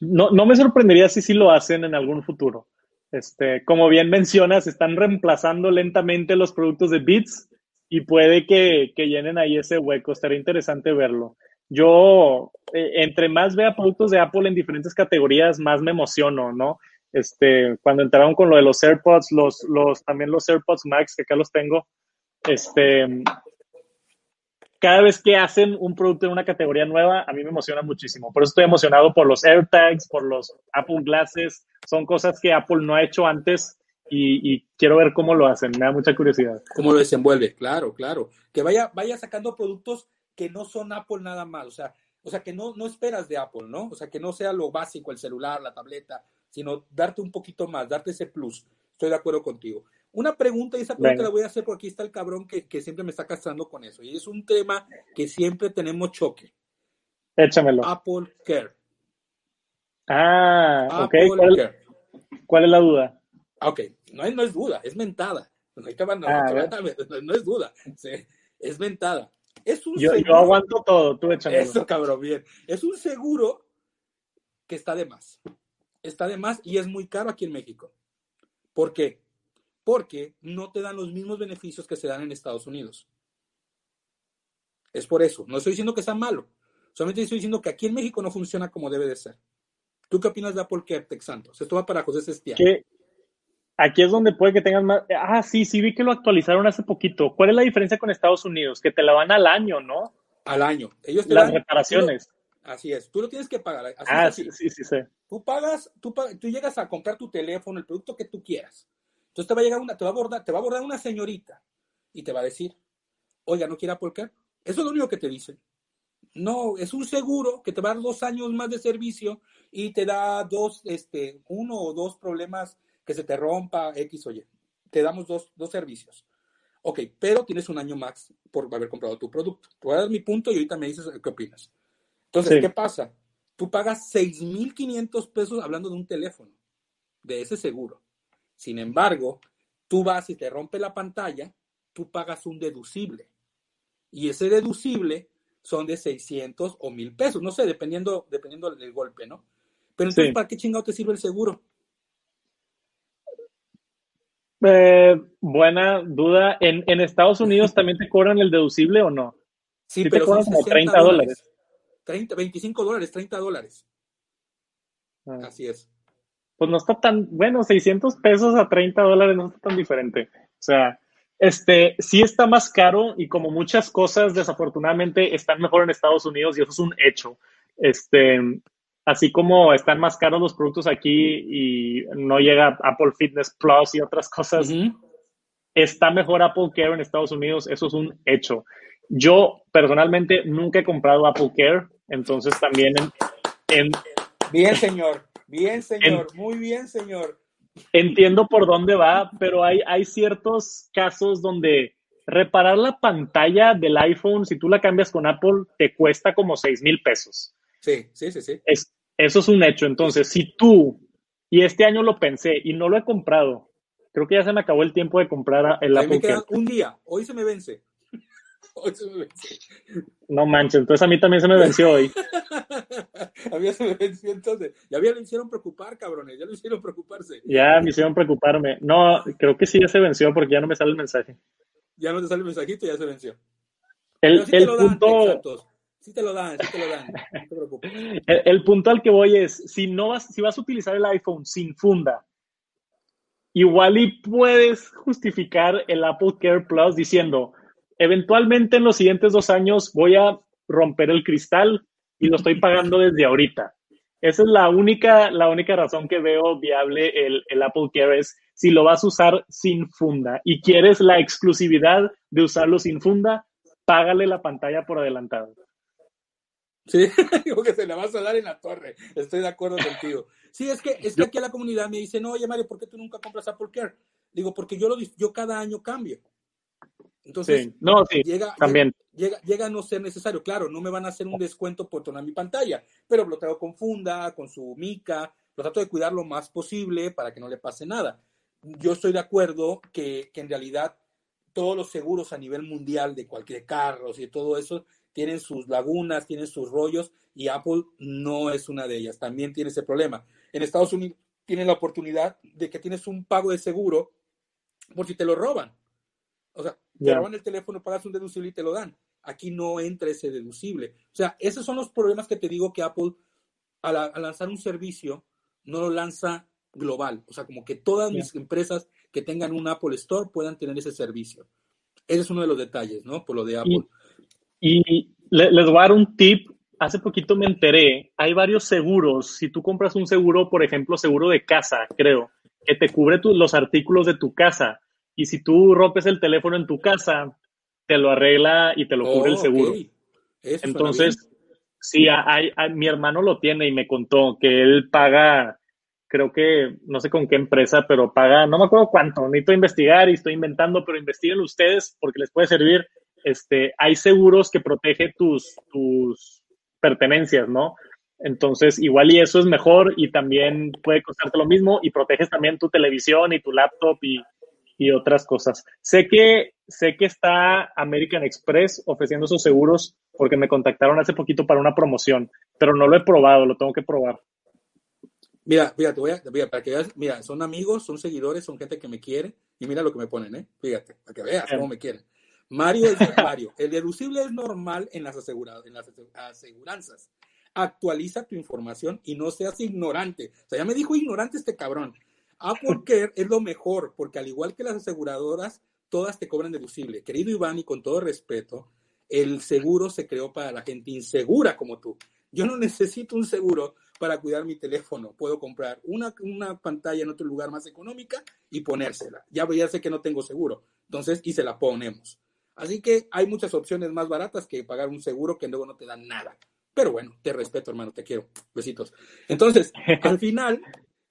No, no me sorprendería si sí lo hacen en algún futuro. Este, como bien mencionas, están reemplazando lentamente los productos de Beats y puede que, llenen ahí ese hueco. Estaría interesante verlo. Yo, eh, entre más vea productos de Apple en diferentes categorías, más me emociono, ¿no? Este, cuando entraron con lo de los AirPods, los, los, también los AirPods Max, que acá los tengo, este, cada vez que hacen un producto en una categoría nueva, a mí me emociona muchísimo. Por eso estoy emocionado por los AirTags, por los Apple Glasses. Son cosas que Apple no ha hecho antes y, quiero ver cómo lo hacen, me da mucha curiosidad. Cómo lo desenvuelve, claro, claro. Que vaya, vaya sacando productos que no son Apple nada más, o sea, o sea, que no, no esperas de Apple, ¿no? O sea, que no sea lo básico, el celular, la tableta, sino darte un poquito más, darte ese plus. Estoy de acuerdo contigo. Una pregunta, y esa pregunta la voy a hacer porque aquí está el cabrón que, que siempre me está castrando con eso. Y es un tema que siempre tenemos choque. Échamelo. Apple Care. Ah, Apple ok. ¿Cuál, ¿Cuál es la duda? Ah, ok, no es, no es duda, es mentada. No, es duda, es mentada. Es un yo, yo, aguanto todo, tú échame. Eso, cabrón, bien. Es un seguro que está de más. Está de más y es muy caro aquí en México. ¿Por qué? Porque no te dan los mismos beneficios que se dan en Estados Unidos. Es por eso. No estoy diciendo que sea malo. Solamente estoy diciendo que aquí en México no funciona como debe de ser. ¿Tú qué opinas de Apple Care, Santos? Esto va para José Sestia. ¿Qué, Aquí es donde puede que tengas más. Ah, sí, sí, vi que lo actualizaron hace poquito. ¿Cuál es la diferencia con Estados Unidos? Que te la van al año, ¿no? Al año. Ellos Las reparaciones. así es. Tú lo tienes que pagar. ah, sí, sí, sí, sí. Tú pagas, tú, tú llegas a comprar tu teléfono, el producto que tú quieras. Entonces te va a llegar una, te va a abordar, te va a abordar una señorita y te va a decir, oiga, ¿no quiere Apple Eso es lo único que te dice. No, es un seguro que te va a dar dos años más de servicio y te da dos, este, uno o dos problemas que se te rompa X o Y. Te damos dos, servicios. Ok, pero tienes un año más por haber comprado tu producto. Te voy a dar mi punto y ahorita me dices qué opinas. Entonces, ¿qué pasa? Tú pagas 6.500 pesos hablando de un teléfono, de ese seguro. Sin embargo, tú vas y te rompe la pantalla, tú pagas un deducible. Y ese deducible son de 600 o 1,000 pesos, no sé, dependiendo, dependiendo del golpe, ¿no? Pero entonces, ¿para qué chingado te sirve el seguro? Eh, buena duda. ¿En, ¿En, Estados Unidos también te cobran el deducible o no? Sí, pero te cobran como 30 dólares. 30, 25 dólares, 30 dólares. Ah. Así es. Pues no está tan, bueno, 600 pesos a 30 dólares no está tan diferente. O sea, este, sí está más caro y como muchas cosas, desafortunadamente, están mejor en Estados Unidos y eso es un hecho. Este, así como están más caros los productos aquí y no llega Apple Fitness Plus y otras cosas, está mejor Apple Care en Estados Unidos, eso es un hecho. Yo personalmente nunca he comprado Apple Care, entonces también en... bien, señor, bien, señor, muy bien, señor. Entiendo por dónde va, pero hay, hay ciertos casos donde reparar la pantalla del iPhone, si tú la cambias con Apple, te cuesta como 6 mil pesos. Sí, sí, sí, sí. eso es un hecho. Entonces, si tú, y este año lo pensé y no lo he comprado, creo que ya se me acabó el tiempo de comprar el Apple. Me queda un día, hoy se me vence. Hoy se me vence. No manches, entonces a mí también se me venció hoy. a mí se me venció entonces. Ya me hicieron preocupar, cabrones, ya lo hicieron preocuparse. Ya me hicieron preocuparme. No, creo que sí ya se venció porque ya no me sale el mensaje. Ya no te sale el mensajito, ya se venció. El, el punto. Sí te lo dan, sí te lo dan. No te preocupes. El, punto al que voy es, si no vas, si vas a utilizar el iPhone sin funda, igual y puedes justificar el Apple Care Plus diciendo, eventualmente en los siguientes dos años voy a romper el cristal y lo estoy pagando desde ahorita. Esa es la única, la única razón que veo viable el, el Apple Care es si lo vas a usar sin funda y quieres la exclusividad de usarlo sin funda, págale la pantalla por adelantado. Sí, digo que se la vas a dar en la torre. Estoy de acuerdo contigo. Sí, es que, es que aquí la comunidad me dicen, oye Mario, ¿por qué tú nunca compras Apple Care? Digo, porque yo, lo, yo cada año cambio. Entonces, no, llega, también. Llega, llega, a no ser necesario. Claro, no me van a hacer un descuento por tonar mi pantalla, pero lo tengo con funda, con su mica, lo trato de cuidar lo más posible para que no le pase nada. Yo estoy de acuerdo que, que en realidad todos los seguros a nivel mundial de cualquier carro y todo eso tienen sus lagunas, tienen sus rollos y Apple no es una de ellas, también tiene ese problema. En Estados Unidos tienen la oportunidad de que tienes un pago de seguro por si te lo roban. O sea, te roban el teléfono, pagas un deducible y te lo dan. Aquí no entra ese deducible. O sea, esos son los problemas que te digo que Apple, al, lanzar un servicio, no lo lanza global. O sea, como que todas mis empresas que tengan un Apple Store puedan tener ese servicio. Ese es uno de los detalles, ¿no? Por lo de Apple. Y les voy a dar un tip. Hace poquito me enteré, hay varios seguros. Si tú compras un seguro, por ejemplo, seguro de casa, creo, que te cubre los artículos de tu casa. Y si tú rompes el teléfono en tu casa, te lo arregla y te lo cubre el seguro. Entonces, sí, hay, mi hermano lo tiene y me contó que él paga, creo que, no sé con qué empresa, pero paga, no me acuerdo cuánto, necesito investigar y estoy inventando, pero investiguen ustedes porque les puede servir este, hay seguros que protegen tus, tus pertenencias, ¿no? Entonces, igual y eso es mejor y también puede costarte lo mismo y proteges también tu televisión y tu laptop y, y otras cosas. Sé que, sé que está American Express ofreciendo esos seguros porque me contactaron hace poquito para una promoción, pero no lo he probado, lo tengo que probar. Mira, fíjate, voy a, mira, para que veas, mira, son amigos, son seguidores, son gente que me quiere y mira lo que me ponen, ¿eh? Fíjate, para que veas cómo me quieren. Mario es Mario. El deducible es normal en las, aseguradas, en las aseguranzas. Actualiza tu información y no seas ignorante. O sea, ya me dijo ignorante este cabrón. Care es lo mejor, porque al igual que las aseguradoras, todas te cobran deducible. Querido Iván, y con todo respeto, el seguro se creó para la gente insegura como tú. Yo no necesito un seguro para cuidar mi teléfono. Puedo comprar una, una pantalla en otro lugar más económica y ponérsela. Ya, ya sé que no tengo seguro. Entonces, y se la ponemos. Así que hay muchas opciones más baratas que pagar un seguro que luego no te dan nada. Pero bueno, te respeto, hermano, te quiero. Besitos. Entonces, al final,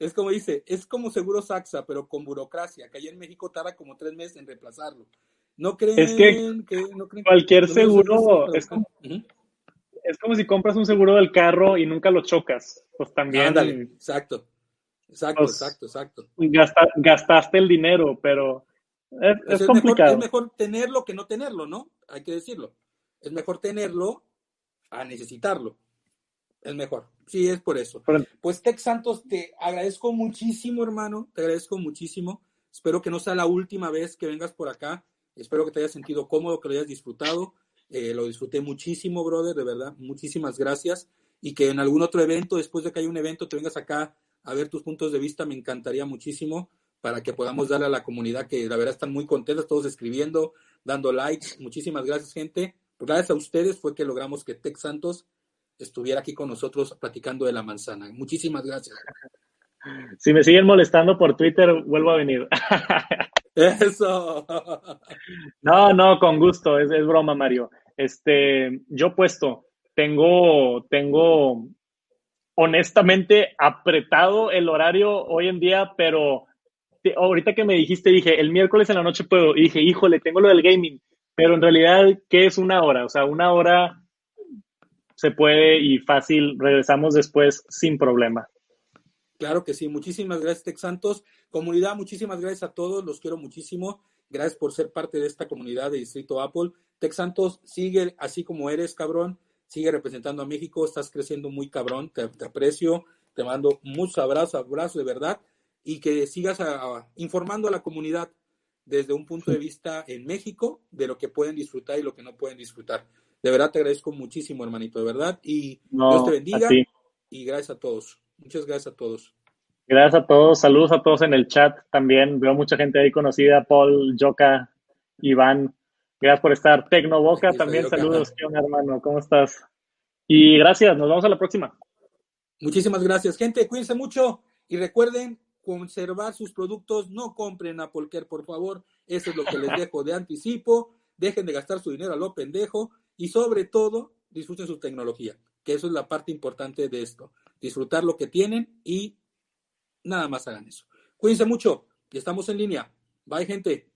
es como dice, es como seguro Saxa, pero con burocracia, que allá en México tarda como tres meses en reemplazarlo. ¿No creen es que, cualquier seguro es como, es como si compras un seguro del carro y nunca lo chocas. Pues también. Ándale, exacto. Exacto, pues, exacto, exacto. gastaste el dinero, pero es, complicado. Mejor, es mejor tenerlo que no tenerlo, ¿no? Hay que decirlo. Es mejor tenerlo a necesitarlo. Es mejor. Sí, es por eso. pues Tex Santos, te agradezco muchísimo, hermano. Te agradezco muchísimo. Espero que no sea la última vez que vengas por acá. Espero que te hayas sentido cómodo, que lo hayas disfrutado. Eh, lo disfruté muchísimo, brother, de verdad. Muchísimas gracias. Y que en algún otro evento, después de que haya un evento, te vengas acá a ver tus puntos de vista. Me encantaría muchísimo para que podamos darle a la comunidad que la verdad están muy contentos, todos escribiendo, dando likes. Muchísimas gracias, gente. Gracias a ustedes fue que logramos que Tex Santos estuviera aquí con nosotros platicando de la manzana. Muchísimas gracias. Si me siguen molestando por Twitter, vuelvo a venir. Eso. No, no, con gusto, es, es broma, Mario. Este, yo puesto, tengo, tengo honestamente apretado el horario hoy en día, pero ahorita que me dijiste, dije, el miércoles en la noche puedo, y dije, híjole, tengo lo del gaming, pero en realidad, ¿qué es una hora? O sea, una hora se puede y fácil, regresamos después sin problema. Claro que sí, muchísimas gracias, Tex Santos. Comunidad, muchísimas gracias a todos, los quiero muchísimo. Gracias por ser parte de esta comunidad de Distrito Apple. Tex Santos, sigue así como eres, cabrón. Sigue representando a México, estás creciendo muy cabrón, te, aprecio, te mando muchos abrazos, abrazos de verdad y que sigas informando a la comunidad desde un punto de vista en México de lo que pueden disfrutar y lo que no pueden disfrutar. De verdad te agradezco muchísimo, hermanito, de verdad. Y Dios te bendiga. Y gracias a todos. Muchas gracias a todos. Gracias a todos. Saludos a todos en el chat también. Veo mucha gente ahí conocida. Paul, Joka, Iván. Gracias por estar. Tecnoboca también. Saludos. ¿Qué hermano? ¿Cómo estás? Y gracias. Nos vemos a la próxima. Muchísimas gracias, gente. Cuídense mucho y recuerden conservar sus productos. No compren Apple Care, por favor. Eso es lo que les dejo de anticipo. Dejen de gastar su dinero a lo pendejo y sobre todo disfruten su tecnología, que eso es la parte importante de esto. Disfrutar lo que tienen y nada más hagan eso. Cuídense mucho y estamos en línea. Bye, gente.